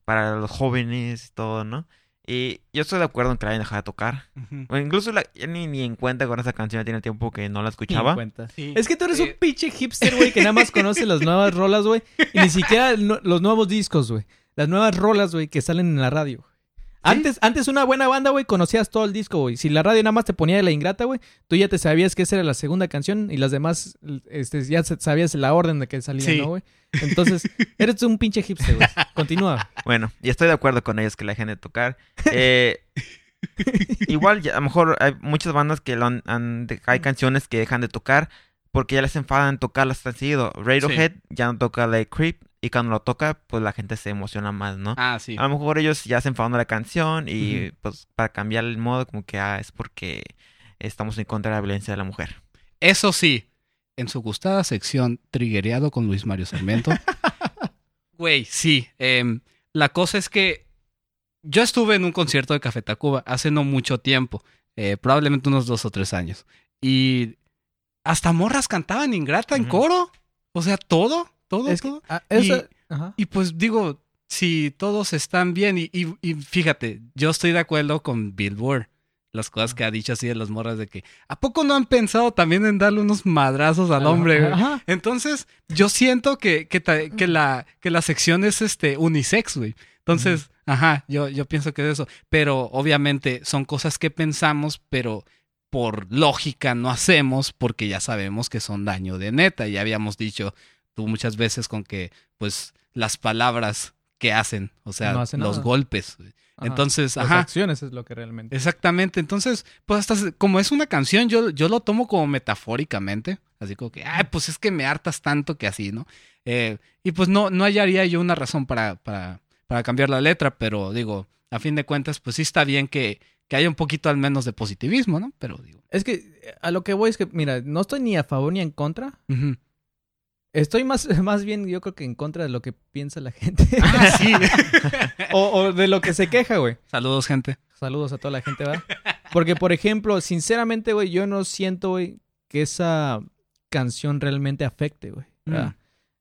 para los jóvenes y todo, ¿no? Y yo estoy de acuerdo en que la hayan dejado de tocar. o incluso la, ni, ni en cuenta con esa canción, ya tiene tiempo que no la escuchaba. Es que tú eres un pinche hipster, güey, que nada más conoce las nuevas rolas, güey. Y ni siquiera los nuevos discos, güey. Las nuevas rolas, güey, que salen en la radio. Antes, antes una buena banda, güey, conocías todo el disco, güey. Si la radio nada más te ponía de la ingrata, güey, tú ya te sabías que esa era la segunda canción y las demás, este, ya sabías la orden de que salían, ¿no, güey? Entonces, eres un pinche hipster, güey. Continúa. Bueno, y estoy de acuerdo con ellos que la dejen de tocar. Eh, igual, a lo mejor hay muchas bandas que lo han, hay canciones que dejan de tocar porque ya les enfadan tocarlas tan seguido. Radiohead ya no toca Like Creep y cuando lo toca, pues la gente se emociona más, ¿no? Ah, sí. A lo mejor ellos ya se enfadan de la canción y pues para cambiar el modo como que ah, es porque estamos en contra de la violencia de la mujer. Eso sí, en su gustada sección Triguereado con Luis Mario Sarmiento. Güey, sí. Em, la cosa es que yo estuve en un concierto de Café Tacuba hace no mucho tiempo, eh, probablemente unos dos o tres años. Y hasta morras cantaban ingrata en coro. O sea, todo todo, ah, y, pues digo, si todos están bien, y, y, fíjate, yo estoy de acuerdo con Billboard. Las cosas que ha dicho así de las morras de que, ¿a poco no han pensado también en darle unos madrazos al hombre? Entonces, yo siento que, que, que, la, que la sección es este unisex, güey. Entonces, ajá, yo, yo pienso que es eso. Pero obviamente son cosas que pensamos, pero por lógica no hacemos porque ya sabemos que son daño de neta. Ya habíamos dicho tú muchas veces con que, pues, las palabras que hacen, o sea, los golpes. Entonces, Las acciones es lo que realmente. Exactamente. Entonces, pues hasta como es una canción, yo, yo lo tomo como metafóricamente. Así como que, ay, pues es que me hartas tanto que así, ¿no? Eh, y pues no, no hallaría yo una razón para, para, para cambiar la letra, pero digo, a fin de cuentas, pues sí está bien que, que haya un poquito al menos de positivismo, ¿no? Pero digo. Es que a lo que voy es que, mira, no estoy ni a favor ni en contra. Estoy más, más bien, yo creo que en contra de lo que piensa la gente. Ah, sí. o, de lo que se queja, güey. Saludos, gente. Saludos a toda la gente, ¿verdad? Porque, por ejemplo, sinceramente, güey, yo no siento, güey, que esa canción realmente afecte, güey. Mm.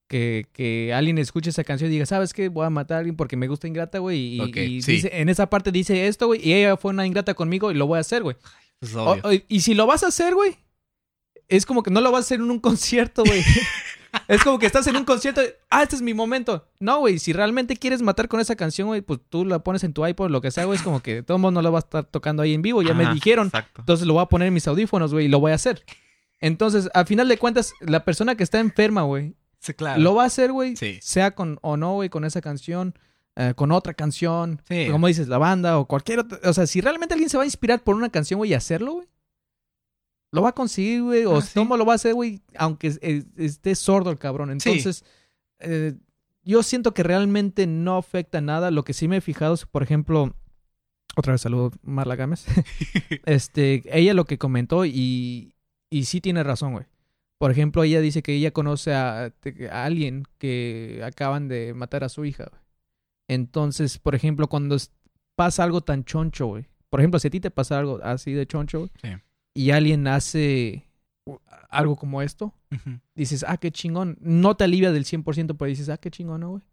Que, que, alguien escuche esa canción y diga, ¿sabes qué? Voy a matar a alguien porque me gusta ingrata, güey. Y, dice, en esa parte dice esto, güey. Y ella fue una ingrata conmigo y lo voy a hacer, güey. y si lo vas a hacer, güey, es como que no lo vas a hacer en un concierto, güey. Es como que estás en un concierto. ah, este es mi momento. No, güey. Si realmente quieres matar con esa canción, güey, pues tú la pones en tu iPod, lo que sea, güey. Es como que todo el mundo no lo va a estar tocando ahí en vivo. Ya me dijeron. Entonces lo voy a poner en mis audífonos, güey, y lo voy a hacer. Entonces, al final de cuentas, la persona que está enferma, güey, sí, claro. lo va a hacer, güey. Sea con o no, güey, con esa canción. Eh, con otra canción, sí. como dices, la banda o cualquier otra. O sea, si realmente alguien se va a inspirar por una canción, güey, y hacerlo, güey, lo va a conseguir, güey. O cómo ah, lo va a hacer, güey, aunque esté sordo el cabrón. Entonces, eh, yo siento que realmente no afecta nada. Lo que sí me he fijado es, por ejemplo, otra vez saludo Marla Gámez. este, ella lo que comentó y, y sí tiene razón, güey. Por ejemplo, ella dice que ella conoce a, a alguien que acaban de matar a su hija, güey. Entonces, por ejemplo, cuando pasa algo tan choncho, güey. Por ejemplo, si a ti te pasa algo así de choncho, güey. Sí y alguien hace algo como esto, dices, ah, qué chingón. No te alivia del 100%, pero dices, ah, qué chingón, güey?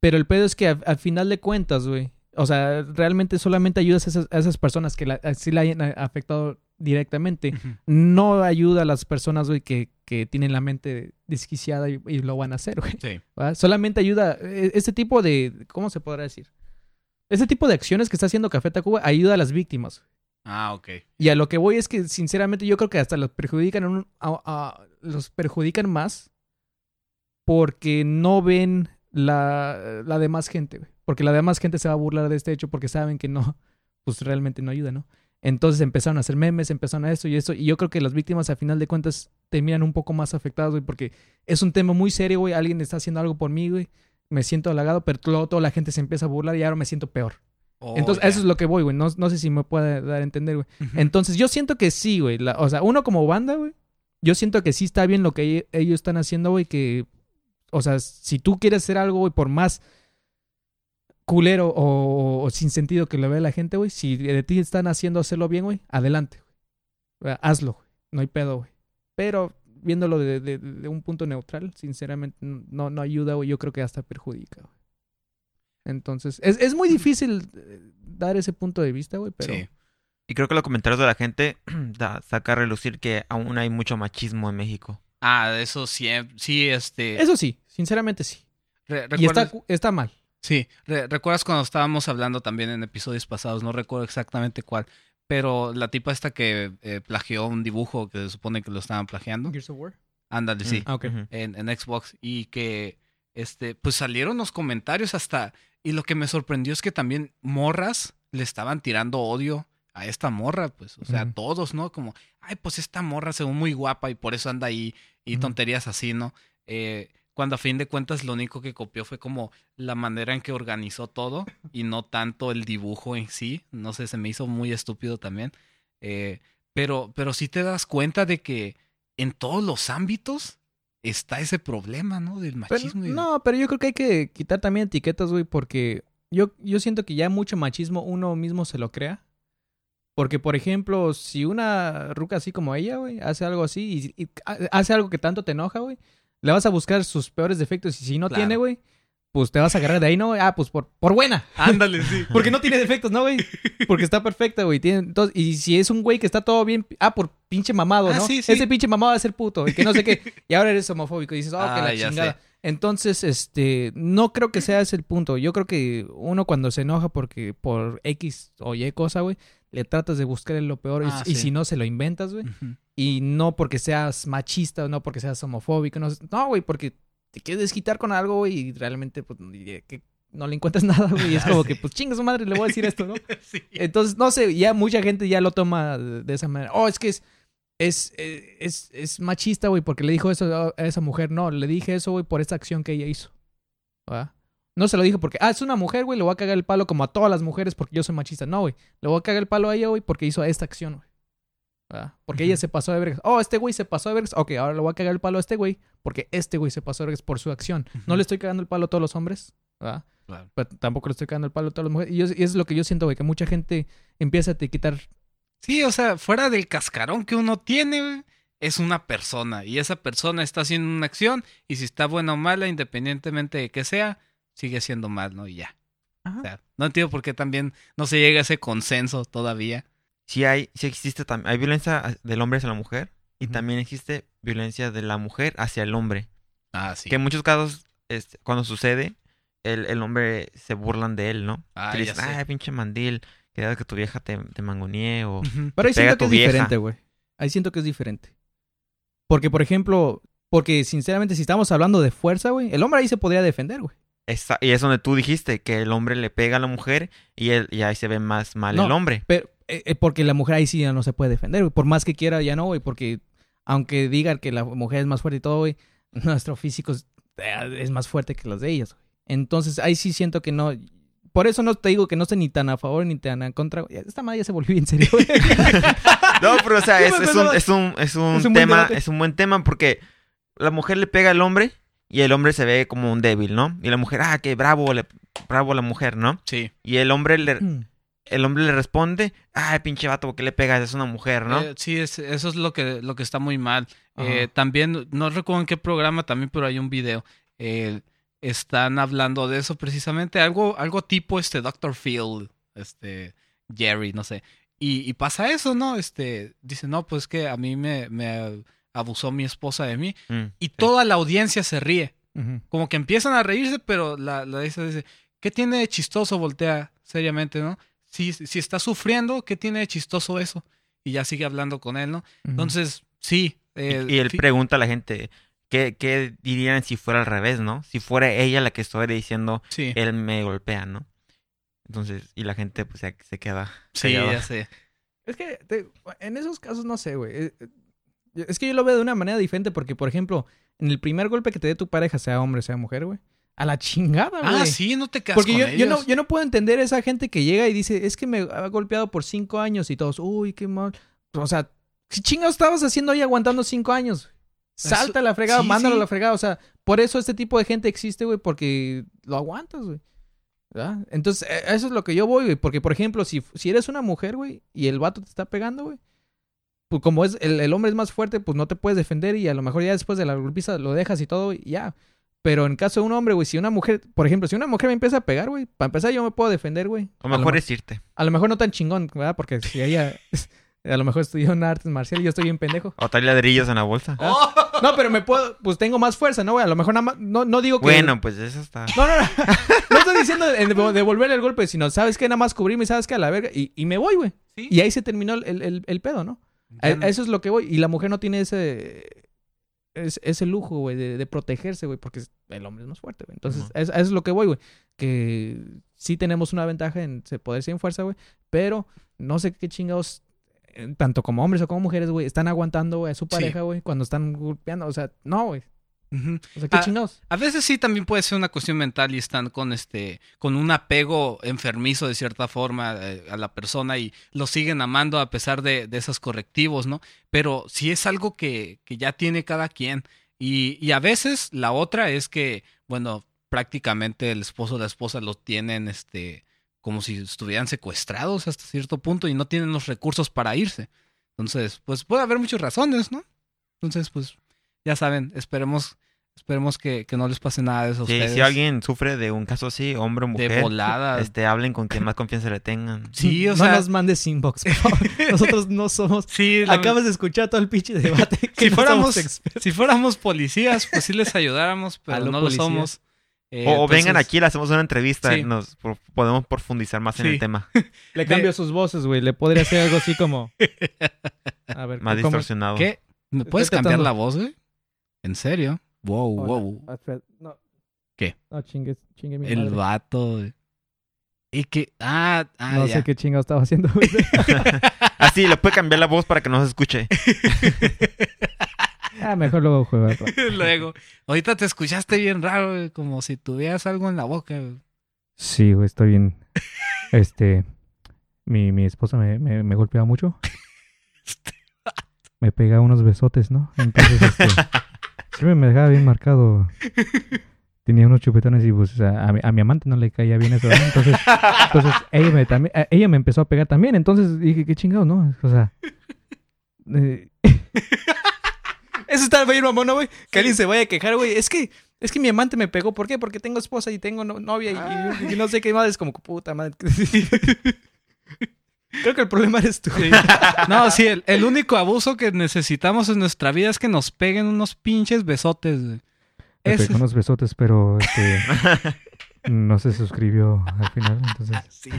Pero el pedo es que al final de cuentas, güey, o sea, realmente solamente ayudas a esas, personas que la, sí la hayan afectado directamente. No ayuda a las personas, güey, que, que tienen la mente desquiciada y, lo van a hacer, güey. Sí. Solamente ayuda, este tipo de, ¿cómo se podrá decir? Este tipo de acciones que está haciendo Café Tacuba ayuda a las víctimas. Ah, ok. Y a lo que voy es que, sinceramente, yo creo que hasta los perjudican, los perjudican más porque no ven la, la demás gente, Porque la demás gente se va a burlar de este hecho porque saben que no, pues realmente no ayuda, ¿no? Entonces empezaron a hacer memes, empezaron a esto y esto. Y yo creo que las víctimas, a final de cuentas, terminan un poco más afectadas, güey, porque es un tema muy serio, güey. Alguien está haciendo algo por mí, güey. Me siento halagado, pero luego toda la gente se empieza a burlar y ahora me siento peor. Oh, Entonces, eso es lo que voy, güey. No, no sé si me puede dar a entender, güey. Entonces, yo siento que sí, güey. La- O sea, uno como banda, güey. Yo siento que sí está bien lo que ellos están haciendo, güey. Que, o sea, si tú quieres hacer algo, güey, por más culero o, o sin sentido que lo vea la gente, güey. Si de ti están haciendo hacerlo bien, güey, adelante, güey. Sea, Hazlo, güey. No hay pedo, güey. Pero viéndolo de, de- de un punto neutral, sinceramente, no, no ayuda, güey. Yo creo que hasta perjudica, güey. Entonces, es, es muy difícil eh, dar ese punto de vista, güey, pero... Sí. Y creo que los comentarios de la gente da, saca a relucir que aún hay mucho machismo en México. Ah, eso sí, sí, este... Eso sí, sinceramente sí. re- Y está, ¿recuerdas- cu- está mal. Sí, re- recuerdas cuando estábamos hablando también en episodios pasados, no recuerdo exactamente cuál, pero la tipa esta que eh, plagió un dibujo que se supone que lo estaban plagiando, Gears of War. ándale, sí, Mm, ok. ujú. en, en Xbox, y que, este, pues salieron los comentarios hasta, y lo que me sorprendió es que también morras le estaban tirando odio a esta morra, pues, o sea, Ujú. todos, ¿no? Como, ay, pues esta morra se ve muy guapa y por eso anda ahí, y tonterías así, ¿no? Eh, cuando a fin de cuentas lo único que copió fue como la manera en que organizó todo y no tanto el dibujo en sí. No sé, se me hizo muy estúpido también. Eh, pero, pero sí te das cuenta de que en todos los ámbitos está ese problema, ¿no? Del Pero- machismo. y no, pero yo creo que hay que quitar también etiquetas, güey, porque yo, yo siento que ya mucho machismo uno mismo se lo crea. Porque, por ejemplo, si una ruca así como ella, güey, hace algo así y, y ha- hace algo que tanto te enoja, güey, le vas a buscar sus peores defectos y si no Claro. tiene, güey, pues te vas a agarrar de ahí, ¿no? Ah, pues por, por buena. Ándale, sí. Porque no tiene defectos, ¿no, güey? Porque está perfecta, güey. Tiene, entonces, y si es un güey que está todo bien, ah, por pinche mamado, Ah, ¿no? sí, sí. Ese pinche mamado va a ser puto, y que no sé qué. Y ahora eres homofóbico y dices, oh, que Ah, la ya chingada. sé. Entonces, este, no creo que sea ese el punto. Yo creo que uno cuando se enoja porque por X o Y cosa, güey, le tratas de buscar lo peor y- Ah, y, sí. si no se lo inventas, güey. Y no porque seas machista o no porque seas homofóbico, no, no, güey, porque te quieres desquitar con algo, güey, y realmente pues que no le encuentras nada, güey, y es como que pues chinga su madre, le voy a decir esto, ¿no? Sí. Entonces, no sé, ya mucha gente ya lo toma de, esa manera. Oh, es que es es, eh, es, es machista, güey, porque le dijo eso a esa mujer. No, le dije eso, güey, por esta acción que ella hizo. ¿Va? No se lo dije porque, ah, es una mujer, güey, le voy a cagar el palo como a todas las mujeres porque yo soy machista. No, güey, le voy a cagar el palo a ella, güey, porque hizo esta acción, güey. Porque ella se pasó de vergas. Oh, este güey se pasó de vergas. Ok, ahora le voy a cagar el palo a este güey porque este güey se pasó de vergas por su acción. No le estoy cagando el palo a todos los hombres, ¿va? Claro. Pero tampoco le estoy cagando el palo a todas las mujeres. Y, yo- y es lo que yo siento, güey, que mucha gente empieza a etiquetar Sí, o sea, fuera del cascarón que uno tiene, es una persona. Y esa persona está haciendo una acción. Y si está buena o mala, independientemente de que sea, sigue siendo mal, ¿no? Y ya. Ajá. O sea, no entiendo por qué también no se llega a ese consenso todavía. Sí hay, sí existe también, hay violencia del hombre hacia la mujer y también existe violencia de la mujer hacia el hombre. Ah, sí. Que en muchos casos, este, cuando sucede, el, el hombre se burlan de él, ¿no? Ah, que le dicen, ay, pinche mandil, que que tu vieja te, te mangonee o... Ujú. Pero ahí siento que es vieja. diferente, güey. Ahí siento que es diferente. Porque, por ejemplo, porque sinceramente, si estamos hablando de fuerza, güey, el hombre ahí se podría defender, güey. Esa- y es donde tú dijiste que el hombre le pega a la mujer y, él, y ahí se ve más mal No. el hombre. Pero, eh, eh, porque la mujer ahí sí ya no se puede defender, güey. Por más que quiera, ya no, güey. Porque, aunque digan que la mujer es más fuerte y todo, güey, nuestro físico es, eh, es más fuerte que los de ellas, güey. Entonces, ahí sí siento que no. Por eso no te digo que no estoy ni tan a favor ni tan en contra. güey. Esta madre ya se volvió bien serio, güey. No, pero o sea, es, un, es un, es un es un buen tema, es un buen tema porque la mujer le pega al hombre y el hombre se ve como un débil, ¿no? Y la mujer, ah, que bravo, le, bravo la mujer, ¿no? Sí. Y el hombre le, Mm. El hombre le responde, ah, pinche vato, ¿por qué le pegas? Es una mujer, ¿no? Eh, sí, es- eso es lo que, lo que está muy mal. Eh, también, no recuerdo en qué programa también, pero hay un video. eh, están hablando de eso precisamente. Algo, algo tipo este Dr. Phil, este Jerry, no sé. Y, y pasa eso, ¿no? Este, dice, no, pues que a mí me, me abusó mi esposa de mí. Mm, Y sí. toda la audiencia se ríe. Como que empiezan a reírse, pero la, la dice, dice, ¿qué tiene de chistoso? Voltea seriamente, ¿no? Si, si está sufriendo, ¿qué tiene de chistoso eso? Y ya sigue hablando con él, ¿no? Entonces, sí. Y- eh, y él pregunta a la gente, ¿qué, ¿qué dirían si fuera al revés, no? Si fuera ella la que estuviera diciendo, sí, él me golpea, ¿no? Entonces, y la gente pues se, se queda. sí, callada. ya sé. Es que te- en esos casos no sé, güey. Eh, eh, Es que yo lo veo de una manera diferente porque, por ejemplo, en el primer golpe que te dé tu pareja, sea hombre, sea mujer, güey, A la chingada, güey. Ah, sí, no te quedas Porque con yo, yo no, yo no puedo entender esa gente que llega y dice, es que me ha golpeado por cinco años y todos, uy, qué mal. O sea, ¿qué chingados estabas haciendo ahí aguantando cinco años? Salta a la fregada, sí, mándalo sí. a la fregada. O sea, por eso este tipo de gente existe, güey, porque lo aguantas, güey. ¿Verdad? Entonces, eh, eso es lo que yo voy, güey. Porque, por ejemplo, si, si eres una mujer, güey, y el vato te está pegando, güey, pues como es el, el hombre es más fuerte, pues no te puedes defender y a lo mejor ya después de la golpiza lo dejas y todo, y ya. Pero en caso de un hombre, güey, si una mujer, por ejemplo, si una mujer me empieza a pegar, güey, para empezar yo me puedo defender, güey. O A lo mejor me- es irte. A lo mejor no tan chingón, ¿verdad? Porque si ella, a lo mejor estudió en artes marciales y yo estoy bien pendejo. O traer ladrillos en la bolsa. Oh, No, pero me puedo, pues tengo más fuerza, ¿no, güey? A lo mejor nada más, no, no digo que... Bueno, pues eso está. No, no, no. No estoy diciendo de- de devolverle el golpe, sino, ¿sabes qué? Nada más cubrirme, ¿sabes qué? A la verga. Y, y me voy, güey. Sí. Y ahí se terminó el, el- el pedo, ¿no? A, a eso es lo que voy. Y la mujer no tiene ese... es- ese lujo, güey, de, de protegerse, güey, porque el hombre es más fuerte, güey. Entonces, Ujú. a eso a eso es lo que voy, güey. Que sí tenemos una ventaja en poder ser en fuerza, güey, pero no sé qué chingados, eh, tanto como hombres o como mujeres, güey, están aguantando, güey, a su pareja, güey, cuando están golpeando. O sea, no, güey. Ujú. O sea, qué chingados. A veces sí también puede ser una cuestión mental y están con este con un apego enfermizo de cierta forma eh, a la persona y lo siguen amando a pesar de, de esos correctivos, ¿no? Pero sí es algo que, que ya tiene cada quien. Y, y a veces la otra es que, bueno, prácticamente el esposo o la esposa lo tienen este como si estuvieran secuestrados hasta cierto punto y no tienen los recursos para irse. Entonces, pues puede haber muchas razones, ¿no? Entonces, pues, ya saben, esperemos, esperemos que, que no les pase nada de eso Sí, ustedes. si alguien sufre de un caso así, hombre o de mujer, volada. este, hablen con quien más confianza le tengan. Sí, o no sea, nos mandes inbox, por favor. Nosotros no somos. sí, la- Acabas de escuchar todo el pinche debate. Que si no fuéramos, si fuéramos policías, pues sí les ayudáramos, pero no lo somos. Eh, O, vengan aquí, le hacemos una entrevista Sí. y nos por- podemos profundizar más en el tema. Le de- cambio sus voces, güey. Le podría hacer algo así como. A ver, Más ¿cómo- distorsionado. ¿Qué? ¿Me puedes cambiar tratando. la voz, güey? ¿En serio? Wow, Hola. wow. Ah, espera, no. ¿Qué? No, chingue, chingue mi El madre. vato. güey. Y que. Ah, ah, No ya. sé qué chingado estaba haciendo. Así, Ah, le puede cambiar la voz para que no se escuche. ah, mejor luego juega. Luego, ahorita te escuchaste bien raro, güey, como si tuvieras algo en la boca. güey. Sí, güey, estoy bien. Este. Mi, mi esposa me, me, me golpeaba mucho. Me pegaba unos besotes, ¿no? Entonces, este. Siempre me dejaba bien marcado. Tenía unos chupetones y pues a, a mi, a mi amante no le caía bien eso, ¿no? Entonces, entonces ella me también, a- ella me empezó a pegar también. Entonces dije, qué chingado, ¿no? O sea. eh, Eso está bien mamón, ¿no, güey? Que alguien se vaya a quejar, güey. Es que, es que mi amante me pegó. ¿Por qué? Porque tengo esposa y tengo no- novia y, y- y no sé qué más. Es como, puta madre. Creo que el problema eres tú. Sí. No, sí, el, el único abuso que necesitamos en nuestra vida es que nos peguen unos pinches besotes. güey. Pegó unos besotes, pero este, no se suscribió al final. Entonces. Sí.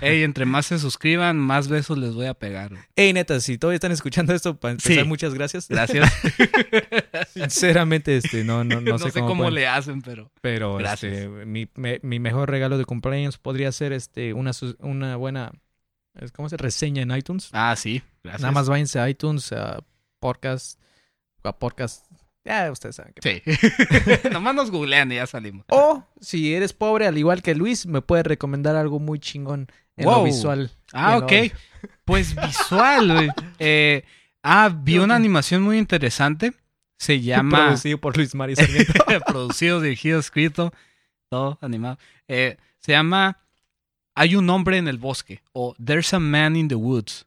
Ey, entre más se suscriban, más besos les voy a pegar. güey. Ey, neta, si todavía están escuchando esto, para empezar, Sí. muchas gracias. Gracias. Sinceramente, este, no, no, no, No, sé, sé cómo, cómo pueden- le hacen, pero. Pero Gracias. este, mi, me- mi mejor regalo de cumpleaños podría ser este una, una buena es- ¿cómo se reseña en iTunes? Ah, sí. Gracias. Nada más váyanse a iTunes, a podcast, a podcast. Ya ustedes saben que. Sí. Nomás nos googlean y ya salimos. O si eres pobre, al igual que Luis, me puedes recomendar algo muy chingón en lo Wow. visual. y Ah, lo ok. audio. Pues visual, güey. Eh, ah, vi una animación muy interesante. Se llama. Producido por Luis Mario. Producido, dirigido, escrito, todo animado. Eh, se llama Hay un hombre en el bosque o There's a Man in the Woods.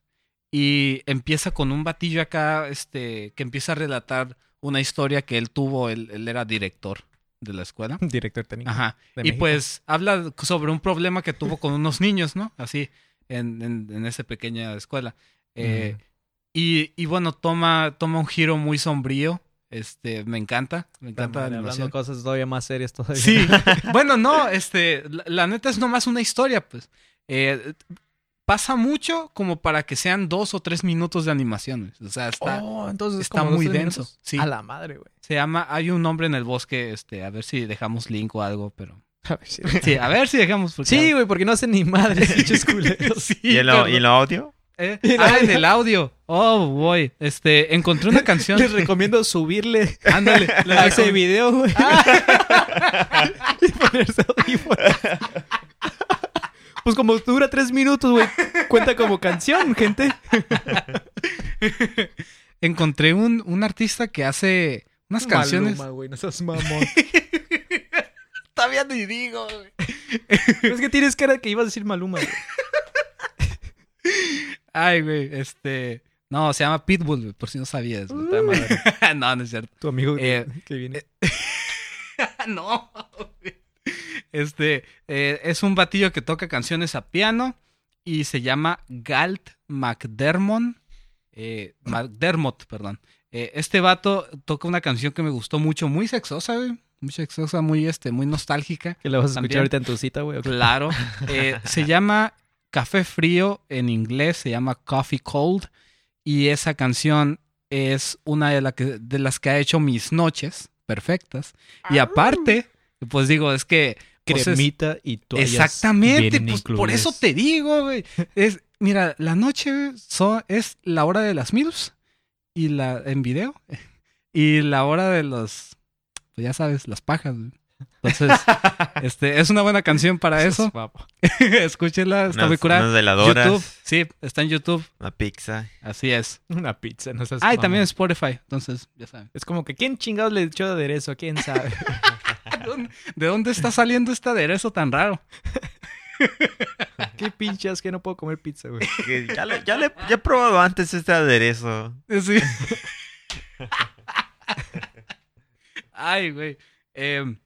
Y empieza con un batillo acá este, que empieza a relatar una historia que él tuvo. Él, él era director de la escuela. Director técnico. Ajá. de Y México. pues habla sobre un problema que tuvo con unos niños, ¿no? Así, en, en, en esa pequeña escuela. Eh, Mm. y, y bueno, toma, toma un giro muy sombrío. Este, me encanta. Me encanta la madre, animación. hablando cosas todavía más serias todavía. Sí, bueno, no, este, la, la neta es nomás una historia, pues. Eh, pasa mucho como para que sean dos o tres minutos de animación. güey. O sea, está, Oh, entonces está como muy denso, sí. A la madre, güey. se llama Hay un hombre en el bosque, este, a ver si dejamos link o algo, pero. A ver si- Sí, a ver si dejamos. porque- Sí, güey, porque no hacen ni madre, pinches culeros. Sí, ¿Y en lo, pero- y en lo audio? Eh, Ah, en el audio. Oh, boy. Este, encontré una canción. Les recomiendo subirle Ándale. a ese video, güey. y ponerse audífonos. Pues como dura tres minutos, güey. Cuenta como canción, gente. Encontré un, un artista que hace unas canciones. Maluma, güey, no seas mamón. Todavía ni digo, güey. es que tienes cara que ibas a decir Maluma, güey. Ay, güey, este. No, se llama Pitbull, güey, por si no sabías. güey. No, no es cierto. Tu amigo que, Eh, que viene. no. güey. Este eh, es un batillo que toca canciones a piano y se llama Galt McDermott. eh, McDermott, perdón. Eh, este vato toca una canción que me gustó mucho, muy sexosa, güey. Muy sexosa, muy, este, muy nostálgica. Que la vas a escuchar ahorita en tu cita, güey. Claro. Eh, se llama Café Frío en inglés, se llama Coffee Cold. Y esa canción es una de, la que- de las que ha hecho mis noches perfectas. Y aparte, pues digo, es que... pues, es- Cremita y toallas Exactamente, pues por eso te digo, güey. Es, mira, la noche so- es la hora de las MILFs y la en video y la hora de los, pues ya sabes, las pajas. güey. Entonces, este, es una buena canción para eso. Escúchenla, está Unas, muy curada. unas veladoras, YouTube, sí, está en YouTube, una pizza. así es. Una pizza, no seas Ah, y también en Spotify, entonces, ya saben. Es como que, ¿quién chingados le echó aderezo? ¿Quién sabe? ¿De dónde, de está saliendo este aderezo tan raro? ¿Qué pinchas que no puedo comer pizza, güey? Que ya, le- ya, le- ya he probado antes este aderezo. Sí. Ay, güey. Em,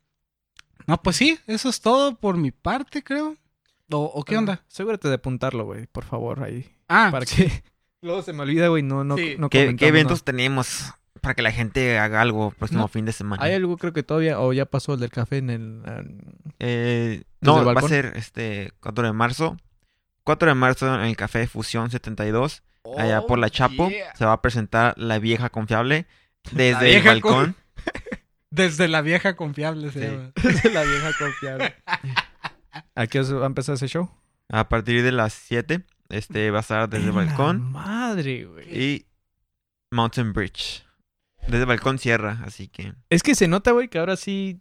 no, pues sí, eso es todo por mi parte, creo. ¿O, o qué onda? Asegúrate de apuntarlo, güey, por favor, ahí. Ah, Para que luego se me olvida, güey, no, no, Sí. no ¿Qué, qué eventos tenemos para que la gente haga algo el próximo No, fin de semana? Hay algo, creo que todavía, o ya pasó el del café en el... en- Eh, ¿Desde no, el va a ser este 4 de marzo. 4 de marzo en el Café Fusión 72, allá por la Chapo. Oh, yeah. Se va a presentar la vieja confiable desde el balcón. Desde la vieja confiable se Sí. llama. la vieja confiable. ¿A qué va a empezar ese show? A partir de las 7, este va a estar desde el ¡En la balcón madre, güey. y Mountain Bridge. Desde el balcón cierra, así que Es que se nota, güey, que ahora sí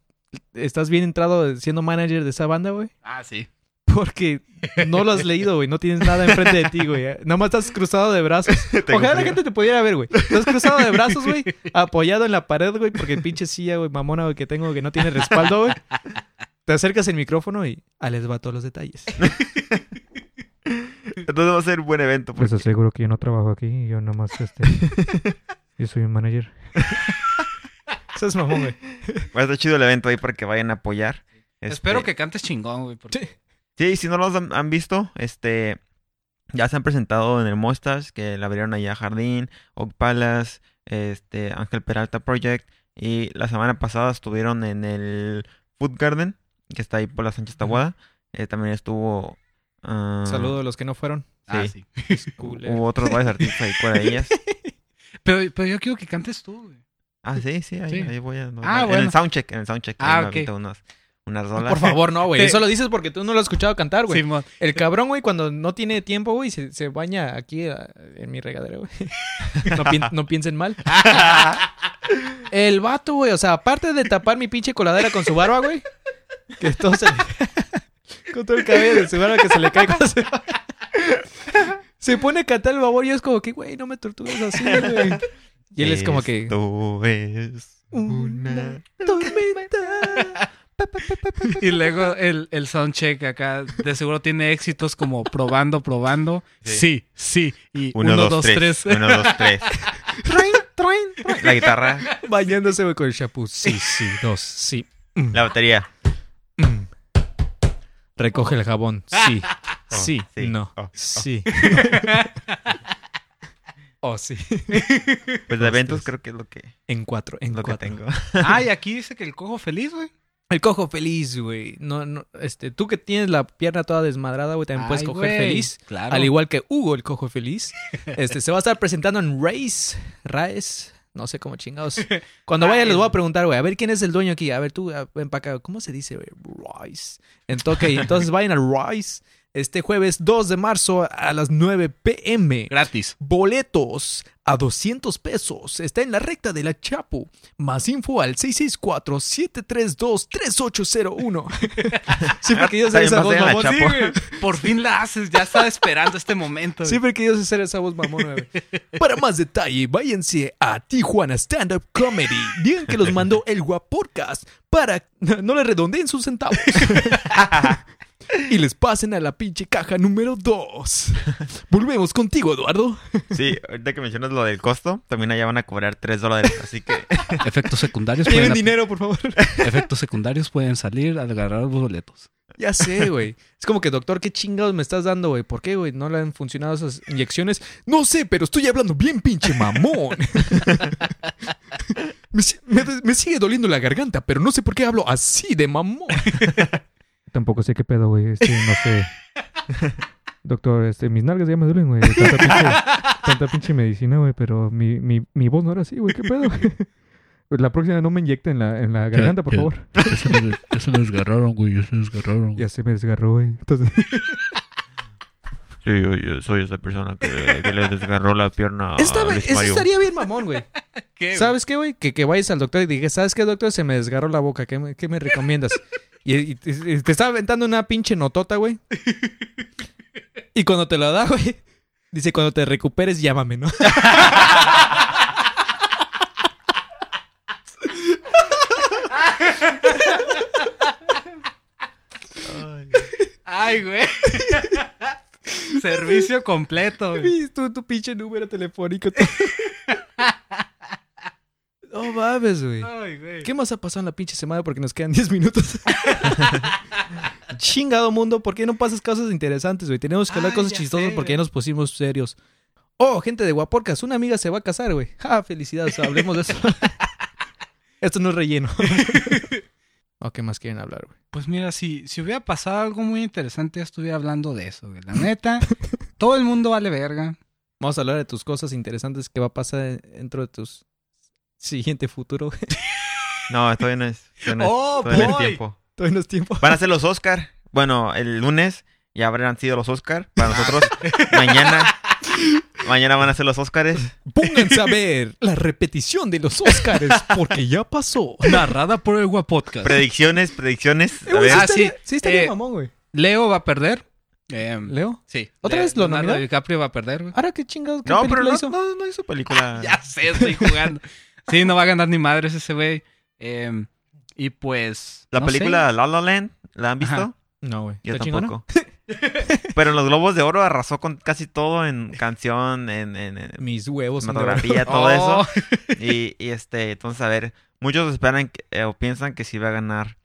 estás bien entrado siendo manager de esa banda, güey. Ah, sí. Porque no lo has leído, güey. No tienes nada enfrente de ti, güey. Nada más estás cruzado de brazos. Ojalá la gente te pudiera ver, güey. Estás cruzado de brazos, güey. Apoyado en la pared, güey. Porque el pinche silla, güey, mamona, güey, que tengo que no tiene respaldo, güey. Te acercas el micrófono y ah, les va todos los detalles. Entonces va a ser un buen evento. Pues porque- aseguro que yo no trabajo aquí, yo nomás este. yo soy un manager. Eso es mamón, güey. Va a estar chido el evento ahí para que vayan a apoyar. Espero Este, que cantes chingón, güey. porque- Sí. Sí, si no los han, han visto, este ya se han presentado en el Mostas, que la abrieron allá Jardín, Oak Palace, este Ángel Peralta Project y la semana pasada estuvieron en el Food Garden, que está ahí por la Sánchez Tabuada. Eh, también estuvo ah, Saludos a los que no fueron. Ah, Sí. sí. Culero. Hubo otros varios artistas ahí por ellas. Pero, pero yo quiero que cantes tú, güey. Ah, sí, sí, ahí, Sí. ahí voy a. no, Ah, en bueno. el soundcheck, en el soundcheck. ahí Ah, me ok. Unas, unas rolas. Por favor, no, güey. Eso lo dices porque tú no lo has escuchado cantar, güey. Simón. El cabrón, güey, cuando no tiene tiempo, güey, se, se baña aquí ah, en mi regadera, güey. No, pien- no piensen mal. El vato, güey, o sea, aparte de tapar mi pinche coladera con su barba, güey. Que todo se le- Con todo el cabello de su barba que se le cae cuando se Se pone a cantar el babor y es como que, güey, no me torturas así, güey. Y él es como que... Esto es. Una tormenta. Y luego el, el soundcheck acá de seguro tiene éxitos como probando, probando. Sí, sí. Y Uno, dos, tres. Uno, dos, tres. Troin, troin, troin. La guitarra, Bañándose, con el champú. Sí, sí, dos, sí. Mm, la batería. mm. Recoge el jabón. Sí. Oh, Sí. sí. No. Oh, oh. Sí. Oh, sí. Pues de eventos creo que es lo que, En cuatro, en lo que cuatro. tengo. Ah, y aquí dice que el cojo feliz, güey. El cojo feliz, güey. No, no, este, tú que tienes la pierna toda desmadrada, güey, también puedes coger güey. feliz. Claro. Al igual que Hugo, el cojo feliz. Este, se va a estar presentando en Race. Race. No sé cómo chingados. Cuando vaya les voy a preguntar, güey, a ver quién es el dueño aquí. A ver tú, a- ven para acá. ¿Cómo se dice, güey? Rice. Entonces, ok, entonces vayan al Rice. Este jueves 2 de marzo a las 9 pm. Gratis. Boletos a 200 pesos. Está en la recta de la Chapo. Más info al 664-732-3801. Siempre que yo hacer esa voz mamón. Sí. Por fin la haces. Ya estaba esperando este momento. Siempre que yo hacer esa voz güey. Para más detalle, váyanse a Tijuana Stand Up Comedy. Digan que los mandó el Guapodcast para no le redondeen sus centavos. y les pasen a la pinche caja número 2. Volvemos contigo, Eduardo. Sí, ahorita que mencionas lo del costo, también allá van a cobrar 3 dólares, así que... Efectos secundarios pueden, dinero, por favor. efectos secundarios pueden salir al agarrar los boletos. Ya sé, güey. Es como que, doctor, ¿qué chingados me estás dando, güey? ¿Por qué, güey? ¿No le han funcionado esas inyecciones? No sé, pero estoy hablando bien pinche mamón. me, si- me- me sigue doliendo la garganta, pero no sé por qué hablo así de mamón. Tampoco sé qué pedo, güey. Este, no sé. Doctor, este, mis nalgas ya me duelen, güey. Tanta pinche, tanta pinche medicina, güey. Pero mi, mi, mi voz no era así, güey. ¿Qué pedo? Pues La próxima no me inyecta en la, en la garganta, por ya. favor. Ya se, me, ya se me desgarraron, güey. Ya se desgarraron. Ya se me desgarró, güey. Entonces, Sí, yo, yo soy esa persona que, que le desgarró la pierna Esta- a Luis eso Mario. estaría bien mamón, güey. ¿Qué, ¿Sabes qué, güey? Que, que vayas al doctor y digas, ¿sabes qué, doctor? Se me desgarró la boca. ¿Qué me, qué me recomiendas? Y, y te, y te está aventando una pinche notota, güey. Y cuando te la da, güey, dice, cuando te recuperes, llámame, ¿no? Ay, güey. Servicio completo, güey. Tú, tu pinche número telefónico. No mames, güey. Ay, güey. ¿Qué más ha pasado en la pinche semana? Porque nos quedan 10 minutos. Chingado mundo, ¿por qué no pasas cosas interesantes, güey? Tenemos que hablar Ay, cosas chistosas sé, porque ya nos pusimos serios. Oh, gente de Guaporcas, una amiga se va a casar, güey. Ah, felicidades, hablemos de eso. Esto no es relleno. ¿O qué más quieren hablar, güey? Pues mira, si, si hubiera pasado algo muy interesante, ya estuviera hablando de eso, güey. La neta, todo el mundo vale verga. Vamos a hablar de tus cosas interesantes que va a pasar dentro de tus siguiente futuro, güey. No, todavía no es. Todavía no es, Oh, todavía no es boy. tiempo. Todavía no es tiempo. Van a ser los Oscar. Bueno, el lunes ya habrán sido los Oscar para nosotros. mañana, mañana van a ser los Oscars. Pónganse a ver la repetición de los Oscars porque ya pasó. Narrada por el Guapodcast. Predicciones, predicciones. A Eh, güey, ver, sí Ah, estaría, sí. sí estaría Eh, mamón, güey. Leo va a perder. Eh, ¿Leo? sí. ¿Otra Le- vez lo Leonardo nominó? DiCaprio va a perder, güey. Ahora qué chingados, qué no, pero no, hizo? no, no hizo película. Ya sé, estoy jugando. Sí, no va a ganar ni madres ese güey. Eh, y pues. La no película La La Land, ¿la han visto? Ajá. No, güey. Yo tampoco. Pero en los Globos de Oro arrasó con casi todo en canción, en, en- en Mis huevos sé. todo Oh, eso. Y, y, este, entonces, a ver, muchos esperan que- eh, o piensan que sí va a ganar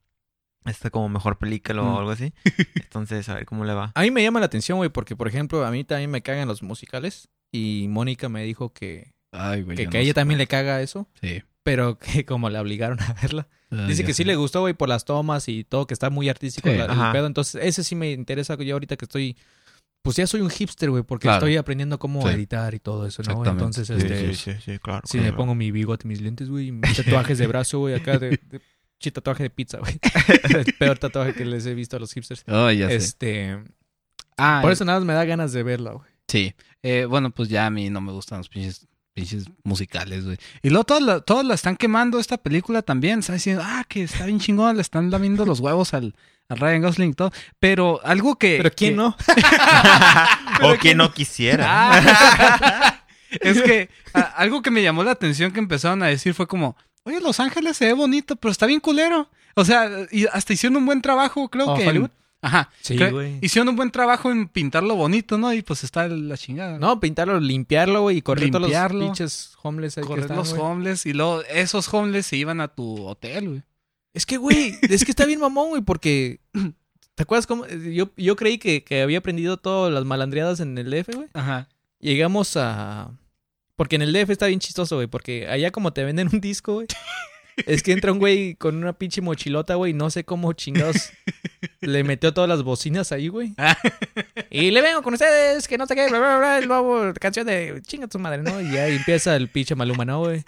este como mejor película Mm. o algo así. Entonces, a ver cómo le va. A mí me llama la atención, güey, porque, por ejemplo, a mí también me cagan los musicales. Y Mónica me dijo que, Ay, güey. que, que a ella sé, también le caga eso. Sí. Pero que como la obligaron a verla. Ah, Dice que sí sé. le gustó, güey, por las tomas y todo, que está muy artístico Sí, la- el ajá. pedo. Entonces, ese sí me interesa yo ahorita que estoy... Pues ya soy un hipster, güey, porque Claro. estoy aprendiendo cómo Sí. editar y todo eso, ¿no? Entonces, Sí, este... sí, sí, claro. Sí, me pongo mi bigote, mis lentes, güey, y mis tatuajes de brazo, güey, acá de, de- chi, tatuaje de pizza, güey. El peor tatuaje que les he visto a los hipsters. Oh, ya sé. Este, Ah, por eso nada más me da ganas de verla, güey. Sí. Eh, bueno, pues ya a mí no me gustan los pinches, pinches musicales, güey. Y luego todos la, todos la están quemando esta película también. Están diciendo, ah, que está bien chingón, le están lamiendo los huevos al, al Ryan Gosling y todo. Pero algo que... Pero ¿quién que- no? o quien no quisiera. Ah. es que a- algo que me llamó la atención que empezaron a decir fue como, oye, Los Ángeles se ve bonito, pero está bien culero. O sea, y hasta hicieron un buen trabajo, creo ¿Oh, que... Hollywood? Ajá. Sí, güey. Hicieron un buen trabajo en pintarlo bonito, ¿no? Y pues está la chingada. No, pintarlo, limpiarlo, güey, y correr todos los pinches homeless ahí que correr están, los güey. homeless y luego esos homeless se iban a tu hotel, güey. Es que, güey, es que está bien mamón, güey, porque... ¿Te acuerdas cómo? Yo, yo creí que, que había aprendido todas las malandreadas en el DF, güey. Ajá. Llegamos a... Porque en el DF está bien chistoso, güey, porque allá como te venden un disco, güey. Es que entra un güey con una pinche mochilota, güey, no sé cómo chingados le metió todas las bocinas ahí, güey. Y le vengo con ustedes, que no sé qué, bla, bla, bla, el nuevo canción de chinga tu madre, ¿no? Y ya empieza el pinche Maluma, ¿no, güey?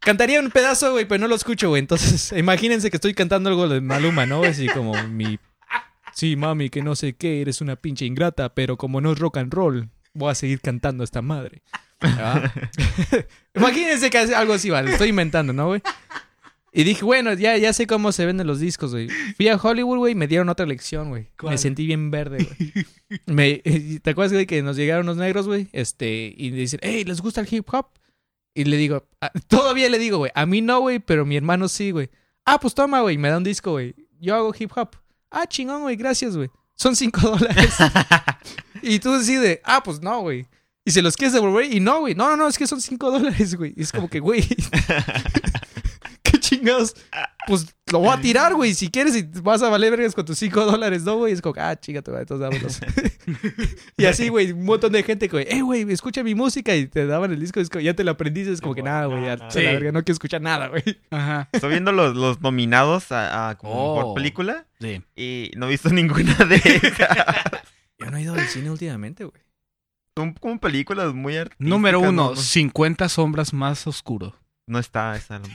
Cantaría un pedazo, güey, pero no lo escucho, güey. Entonces, imagínense que estoy cantando algo de Maluma, ¿no? Así como mi sí, mami, que no sé qué, eres una pinche ingrata, pero como no es rock and roll, voy a seguir cantando esta madre. Ah. Imagínense que algo así, vale, estoy inventando, ¿no, güey? Y dije, bueno, ya, ya sé cómo se venden los discos, güey. Fui a Hollywood, güey, y me dieron otra lección, güey. Me sentí bien verde, güey. ¿Te acuerdas, güey, que nos llegaron los negros, güey? Este, y dicen, hey, ¿les gusta el hip hop? Y le digo, "Ah, todavía le digo, güey, a mí no, güey, pero mi hermano sí, güey. Ah, pues toma, güey, me da un disco, güey. Yo hago hip hop. Ah, chingón, güey, gracias, güey. Son cinco dólares. y tú decides, ah, pues no, güey. Y se los quieres devolver y no, güey. No, no, no, es que son cinco dólares, güey. Y es como que, güey. ¿Qué chingados? Pues lo voy a tirar, güey. Si quieres y vas a valer vergas con tus cinco dólares, ¿no, güey? Es como, ah, chingate, güey, entonces dámelos. y así, güey, un montón de gente, güey, eh, güey, escucha mi música y te daban el disco, es como, ya te lo aprendiste, es como que nada, güey, ya, Sí. la verga, no quiero escuchar nada, güey. Ajá. Estoy viendo los, los nominados a, a como Oh. película Sí. y no he visto ninguna de esas. Yo no he ido al cine últimamente, güey. Son como películas muy artísticas. Número uno, No, no- 50 sombras más oscuro. no está esa. No,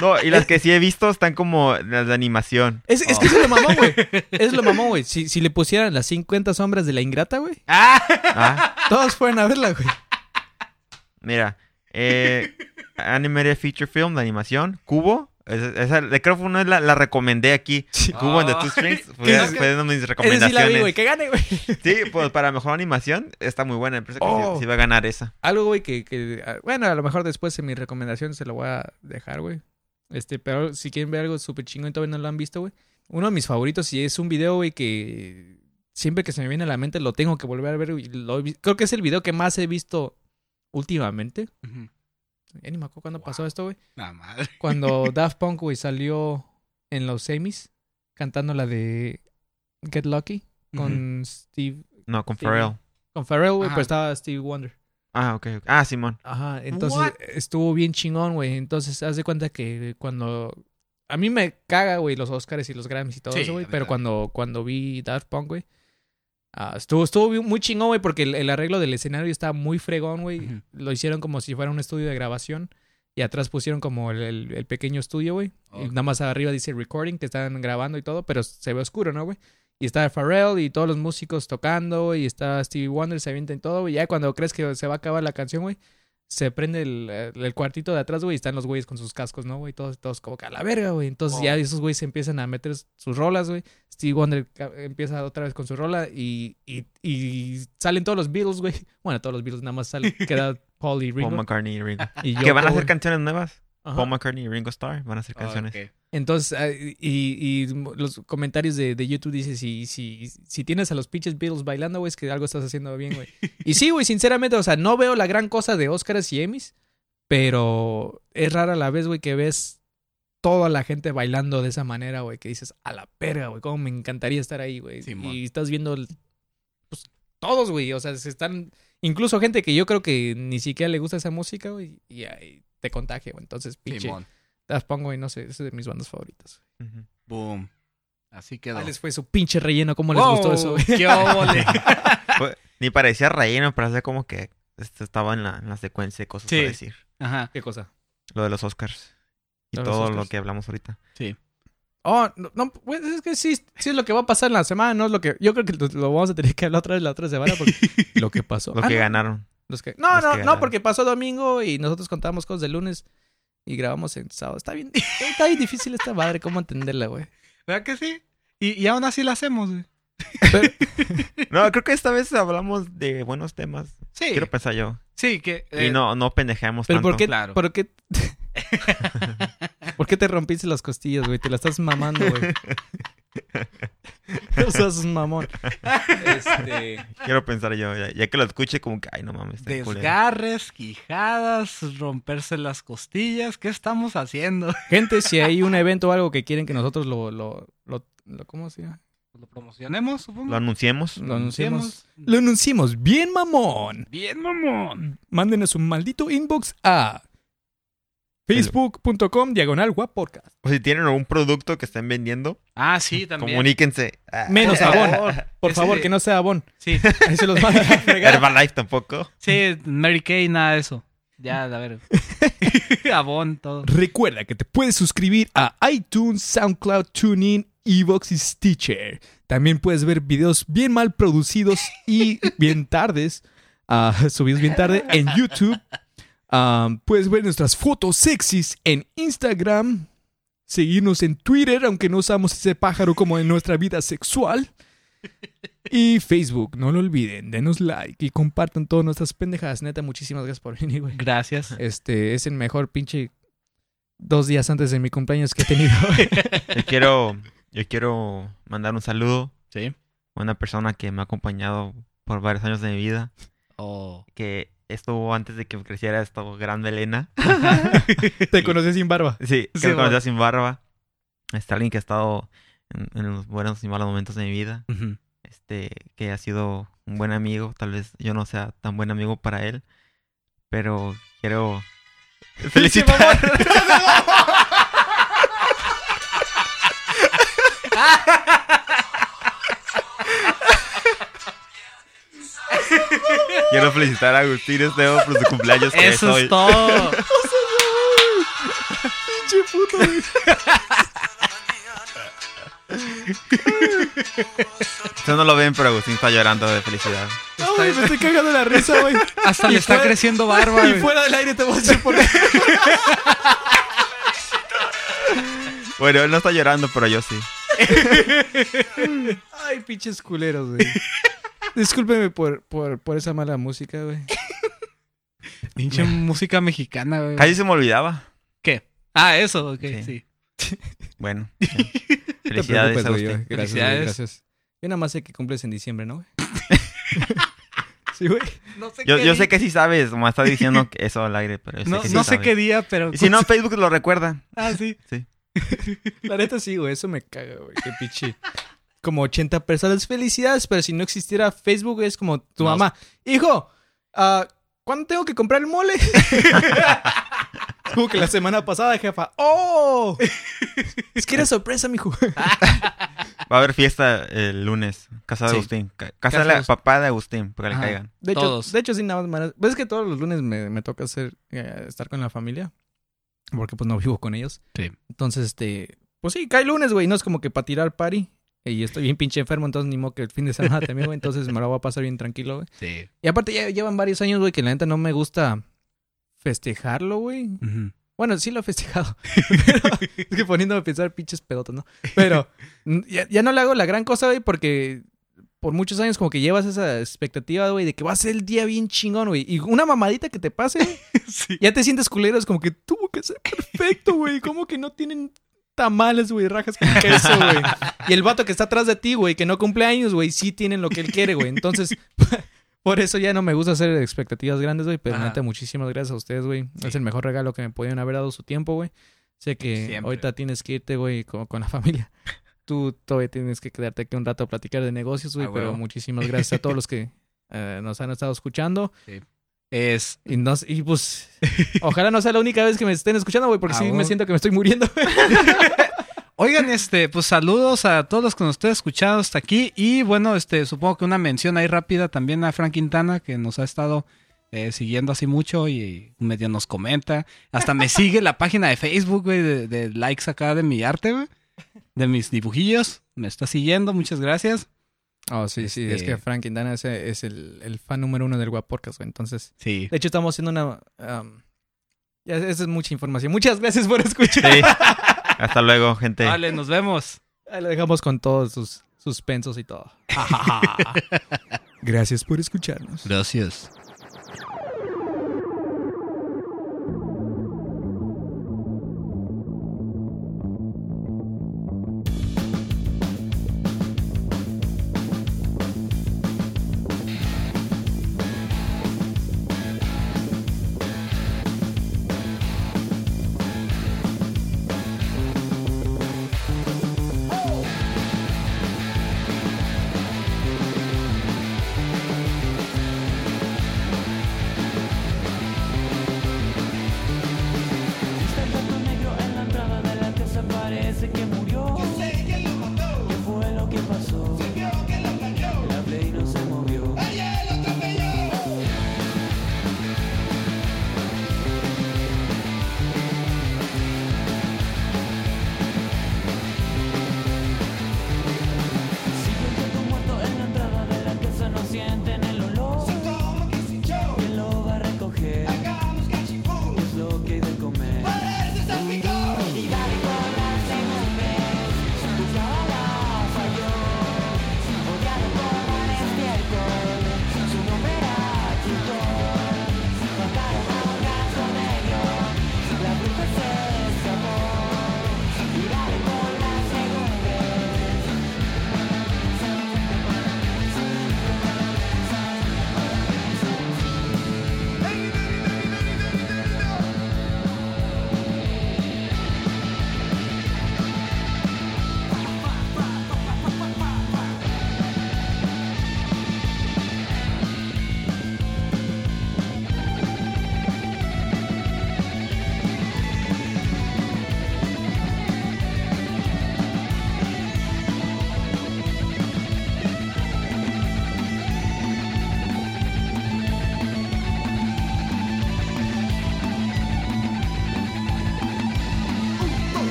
No, y las que sí he visto están como las de animación. Es, es que eso es lo mamón, güey. Es lo mamón, güey. Si, si le pusieran las 50 sombras de la ingrata, güey, Ah, todos fueran a verla, güey. mira. Eh, animated Feature Film de animación. Cubo. Esa, esa- de- creo que una la, la recomendé aquí. Cubo en The Two Strings. Fue, fue de mis Esa sí recomendaciones. la vi, güey. Que gane, güey. Sí, pues para mejor animación está muy buena. Parece que sí- Oh. sí, va a ganar esa. Algo, güey, que, que... ah, Bueno, a lo mejor después en mi recomendación se lo voy a dejar, güey. Este, pero si quieren ver algo súper chingón y todavía no lo han visto, güey. Uno de mis favoritos y es un video, güey, que siempre que se me viene a la mente lo tengo que volver a ver. güey. Lo Creo que es el video que más he visto últimamente. Ujú. Ya ni me acuerdo cuándo pasó esto, güey. La madre. Cuando Daft Punk, güey, salió en los semis cantando la de Get Lucky con Steve... No, con. Pharrell. Con Pharrell, güey, pero estaba Steve Wonder. Ah, ok. ok. Ah, Simón. Ajá, entonces What? estuvo bien chingón, güey. Entonces, haz de cuenta que cuando... A mí me caga, güey, los Oscars y los Grammys y todo Sí, eso, güey. Pero cuando, cuando vi Daft Punk, güey, ah, estuvo, estuvo muy chingón, güey, porque el, el arreglo del escenario está muy fregón, güey. Lo hicieron como si fuera un estudio de grabación. Y atrás pusieron como el, el- el pequeño estudio, güey. Y Ok. nada más arriba dice recording, que están grabando y todo, pero se ve oscuro, ¿no, güey? Y está Pharrell y todos los músicos tocando, y está Stevie Wonder, se avienta y todo, güey. Ya cuando crees que se va a acabar la canción, güey, se prende el, el cuartito de atrás, güey, y están los güeyes con sus cascos, ¿no, güey? Todos, todos como que a la verga, güey. Entonces Oh. ya esos güeyes se empiezan a meter sus rolas, güey. Stevie Wonder empieza otra vez con su rola y, y, y salen todos los Beatles, güey. Bueno, todos los Beatles nada más salen, queda Paul y Ringo. Paul McCartney y Ringo. y que van a hacer canciones nuevas. Ajá. Paul McCartney y Ringo Starr van a hacer canciones. Ok. Entonces, ah, y, y los comentarios de, de YouTube dicen, si, si, si tienes a los pinches Beatles bailando, güey, es que algo estás haciendo bien, güey. Y sí, güey, sinceramente, o sea, no veo la gran cosa de Oscars y Emmys, pero es rara la vez, güey, que ves toda la gente bailando de esa manera, güey, que dices, a la perga, güey, cómo me encantaría estar ahí, güey. Y estás viendo, el- pues, todos, güey, o sea, se están, incluso gente que yo creo que ni siquiera le gusta esa música, güey, y ahí te contagia, güey. Entonces, pinche, Simón. las pongo y no sé, es de mis bandas favoritas. Boom. Así quedó. Ah, les fue su pinche relleno, ¿cómo les gustó eso, güey? ¡Qué óvole! Ni parecía relleno, parecía como que estaba en la, en la secuencia de cosas Sí. para decir. Ajá. ¿Qué cosa? Lo de los Oscars. Y todo lo que hablamos ahorita. Sí. Oh, no, no, pues es que sí, sí es lo que va a pasar en la semana, no es lo que... Yo creo que lo, lo vamos a tener que hablar otra vez la otra semana porque lo que pasó. Lo Ah, que no, ganaron. Los que- no, los no, que no, porque pasó domingo y nosotros contábamos cosas de lunes y grabamos en sábado. Está bien, está bien difícil esta madre, cómo entenderla, güey. ¿Verdad que sí? Y, y aún así la hacemos, güey. Pero- No, creo que esta vez hablamos de buenos temas. Sí. Quiero pensar yo. Sí, que... y eh, no, no pendejamos Pero tanto. ¿por qué, Claro. ¿por qué, ¿por qué te rompiste las costillas, güey? Te la estás mamando, güey. No seas un mamón. Este... Quiero pensar yo. Ya, ya que lo escuche, como que, ay, no mames. Desgarres, quijadas, romperse las costillas. ¿Qué estamos haciendo? Gente, si hay un evento o algo que quieren que nosotros lo, lo, lo, lo- ¿cómo se llama? ¿Lo promocionemos, supongo? Lo anunciemos. Lo anunciemos. Anunciemos. Lo anunciamos bien, mamón. Bien, mamón. Mándenos un maldito inbox a facebook.com diagonal podcast. O si tienen algún producto que estén vendiendo, Ah, sí, también. comuníquense. Ah, Menos Por Avon. favor. Por Ese- favor, que no sea Avon. Sí, Ahí se los a fregar. Herbalife tampoco. sí, Mary Kay, nada de eso. Ya, a ver. Avon, todo. Recuerda que te puedes suscribir a iTunes, SoundCloud, TuneIn Evox y Stitcher. También puedes ver videos bien mal producidos y bien tardes, ah, subidos bien tarde en YouTube. Puedes ver nuestras fotos sexys en Instagram. Seguirnos en Twitter, aunque no usamos ese pájaro como en nuestra vida sexual. Y Facebook, no lo olviden, denos like y compartan todas nuestras pendejadas. Neta, muchísimas gracias por venir, güey. Gracias. Este es el mejor pinche dos días antes de mi cumpleaños que he tenido. Yo quiero, yo quiero mandar un saludo Sí. a una persona que me ha acompañado por varios años de mi vida. Oh. Que estuvo antes de que creciera esta gran melena. Te conocí sin barba. Sí, Sí, me bueno. conocía sin barba. Este, alguien que ha estado en, en los buenos y malos momentos de mi vida. Este, que ha sido un buen amigo. Tal vez yo no sea tan buen amigo para él. Pero quiero felicitar. quiero felicitar a Agustín Esteban por su cumpleaños que Eso hoy. es todo. Pinche puto. güey. Ustedes no lo ven, pero Agustín está llorando de felicidad. No, güey, me estoy cagando la risa, güey. Hasta Y le está fuera- creciendo barba. Y güey. fuera del aire te voy a decir por qué. Bueno, él no está llorando, pero yo sí. Ay, pinches culeros, güey. Discúlpeme por, por, por esa mala música, güey. Pinche música mexicana, güey. Casi se me olvidaba. ¿Qué? Ah, eso, ok, Sí. sí. Bueno. Sí. Felicidades, güey, Agustín. Gracias, güey, Felicidades. gracias. Yo nada más sé que cumples en diciembre, ¿no, güey? sí, güey. No sé Yo, qué yo sé que sí sabes, me está diciendo que eso al aire, pero yo sé No, que sí no sé sabes. qué día, pero. Y si no, Facebook lo recuerda. Ah, sí. La neta sí, güey. Eso me caga, güey. Qué pinche. Como 80 personas. Felicidades, pero si no existiera Facebook, es como tu No. mamá. Hijo, ah, ¿cuándo tengo que comprar el mole? como que la semana pasada, jefa. ¡Oh! es que era sorpresa, mijo. Va a haber fiesta el lunes. Casa de Sí. Agustín. Ca- Casa, Casa de la Agustín. papá de Agustín, para que Ajá. le caigan. De hecho, Todos. de hecho sí, nada más. Ves que todos los lunes me, me toca hacer, eh, estar con la familia. Porque pues no vivo con ellos. Sí. Entonces, este. Pues sí, cae lunes, güey. No es como que para tirar party. Y estoy bien pinche enfermo, entonces ni modo que el fin de semana también, güey. Entonces me lo voy a pasar bien tranquilo, güey. Sí. Y aparte ya llevan varios años, güey, que la neta no me gusta festejarlo, güey. Bueno, sí lo he festejado. Pero es que poniéndome a pensar pinches pedotas, ¿no? Pero ya, ya no le hago la gran cosa, güey, porque por muchos años como que llevas esa expectativa, güey, de que va a ser el día bien chingón, güey. Y una mamadita que te pase, Sí. ya te sientes culero. Es como que tuvo que ser perfecto, güey. Como que no tienen tamales, güey, rajas con queso, güey. Y el vato que está atrás de ti, güey, que no cumple años, güey, sí tienen lo que él quiere, güey. Entonces, por eso ya no me gusta hacer expectativas grandes, güey. Pero Ajá. neta, muchísimas gracias a ustedes, güey. Sí. Es el mejor regalo que me podían haber dado su tiempo, güey. Sé que Siempre. ahorita tienes que irte, güey, con, con la familia. Tú todavía tienes que quedarte aquí un rato a platicar de negocios, güey. Ah, pero muchísimas gracias a todos los que eh, nos han estado escuchando. Es. Y, no, y pues, ojalá no sea la única vez que me estén escuchando, güey, porque Ah, sí me siento que me estoy muriendo. Oigan, este, pues saludos a todos los que nos estén escuchando hasta aquí. Y bueno, este, supongo que una mención ahí rápida también a Frank Quintana, que nos ha estado eh, siguiendo así mucho y medio nos comenta. Hasta me sigue la página de Facebook, güey, de, de likes acá de mi arte, güey. De mis dibujillos. Me está siguiendo, muchas gracias. Oh, sí, sí, es Este- que Frank Quintana es, es el, el fan número uno del Guaporcas, güey. Entonces, Sí. de hecho, estamos haciendo una. um, ya, esa es mucha información. Muchas gracias por escuchar. Sí. Hasta luego, gente. Vale, nos vemos. Ahí lo dejamos con todos sus suspensos y todo. gracias por escucharnos. Gracias.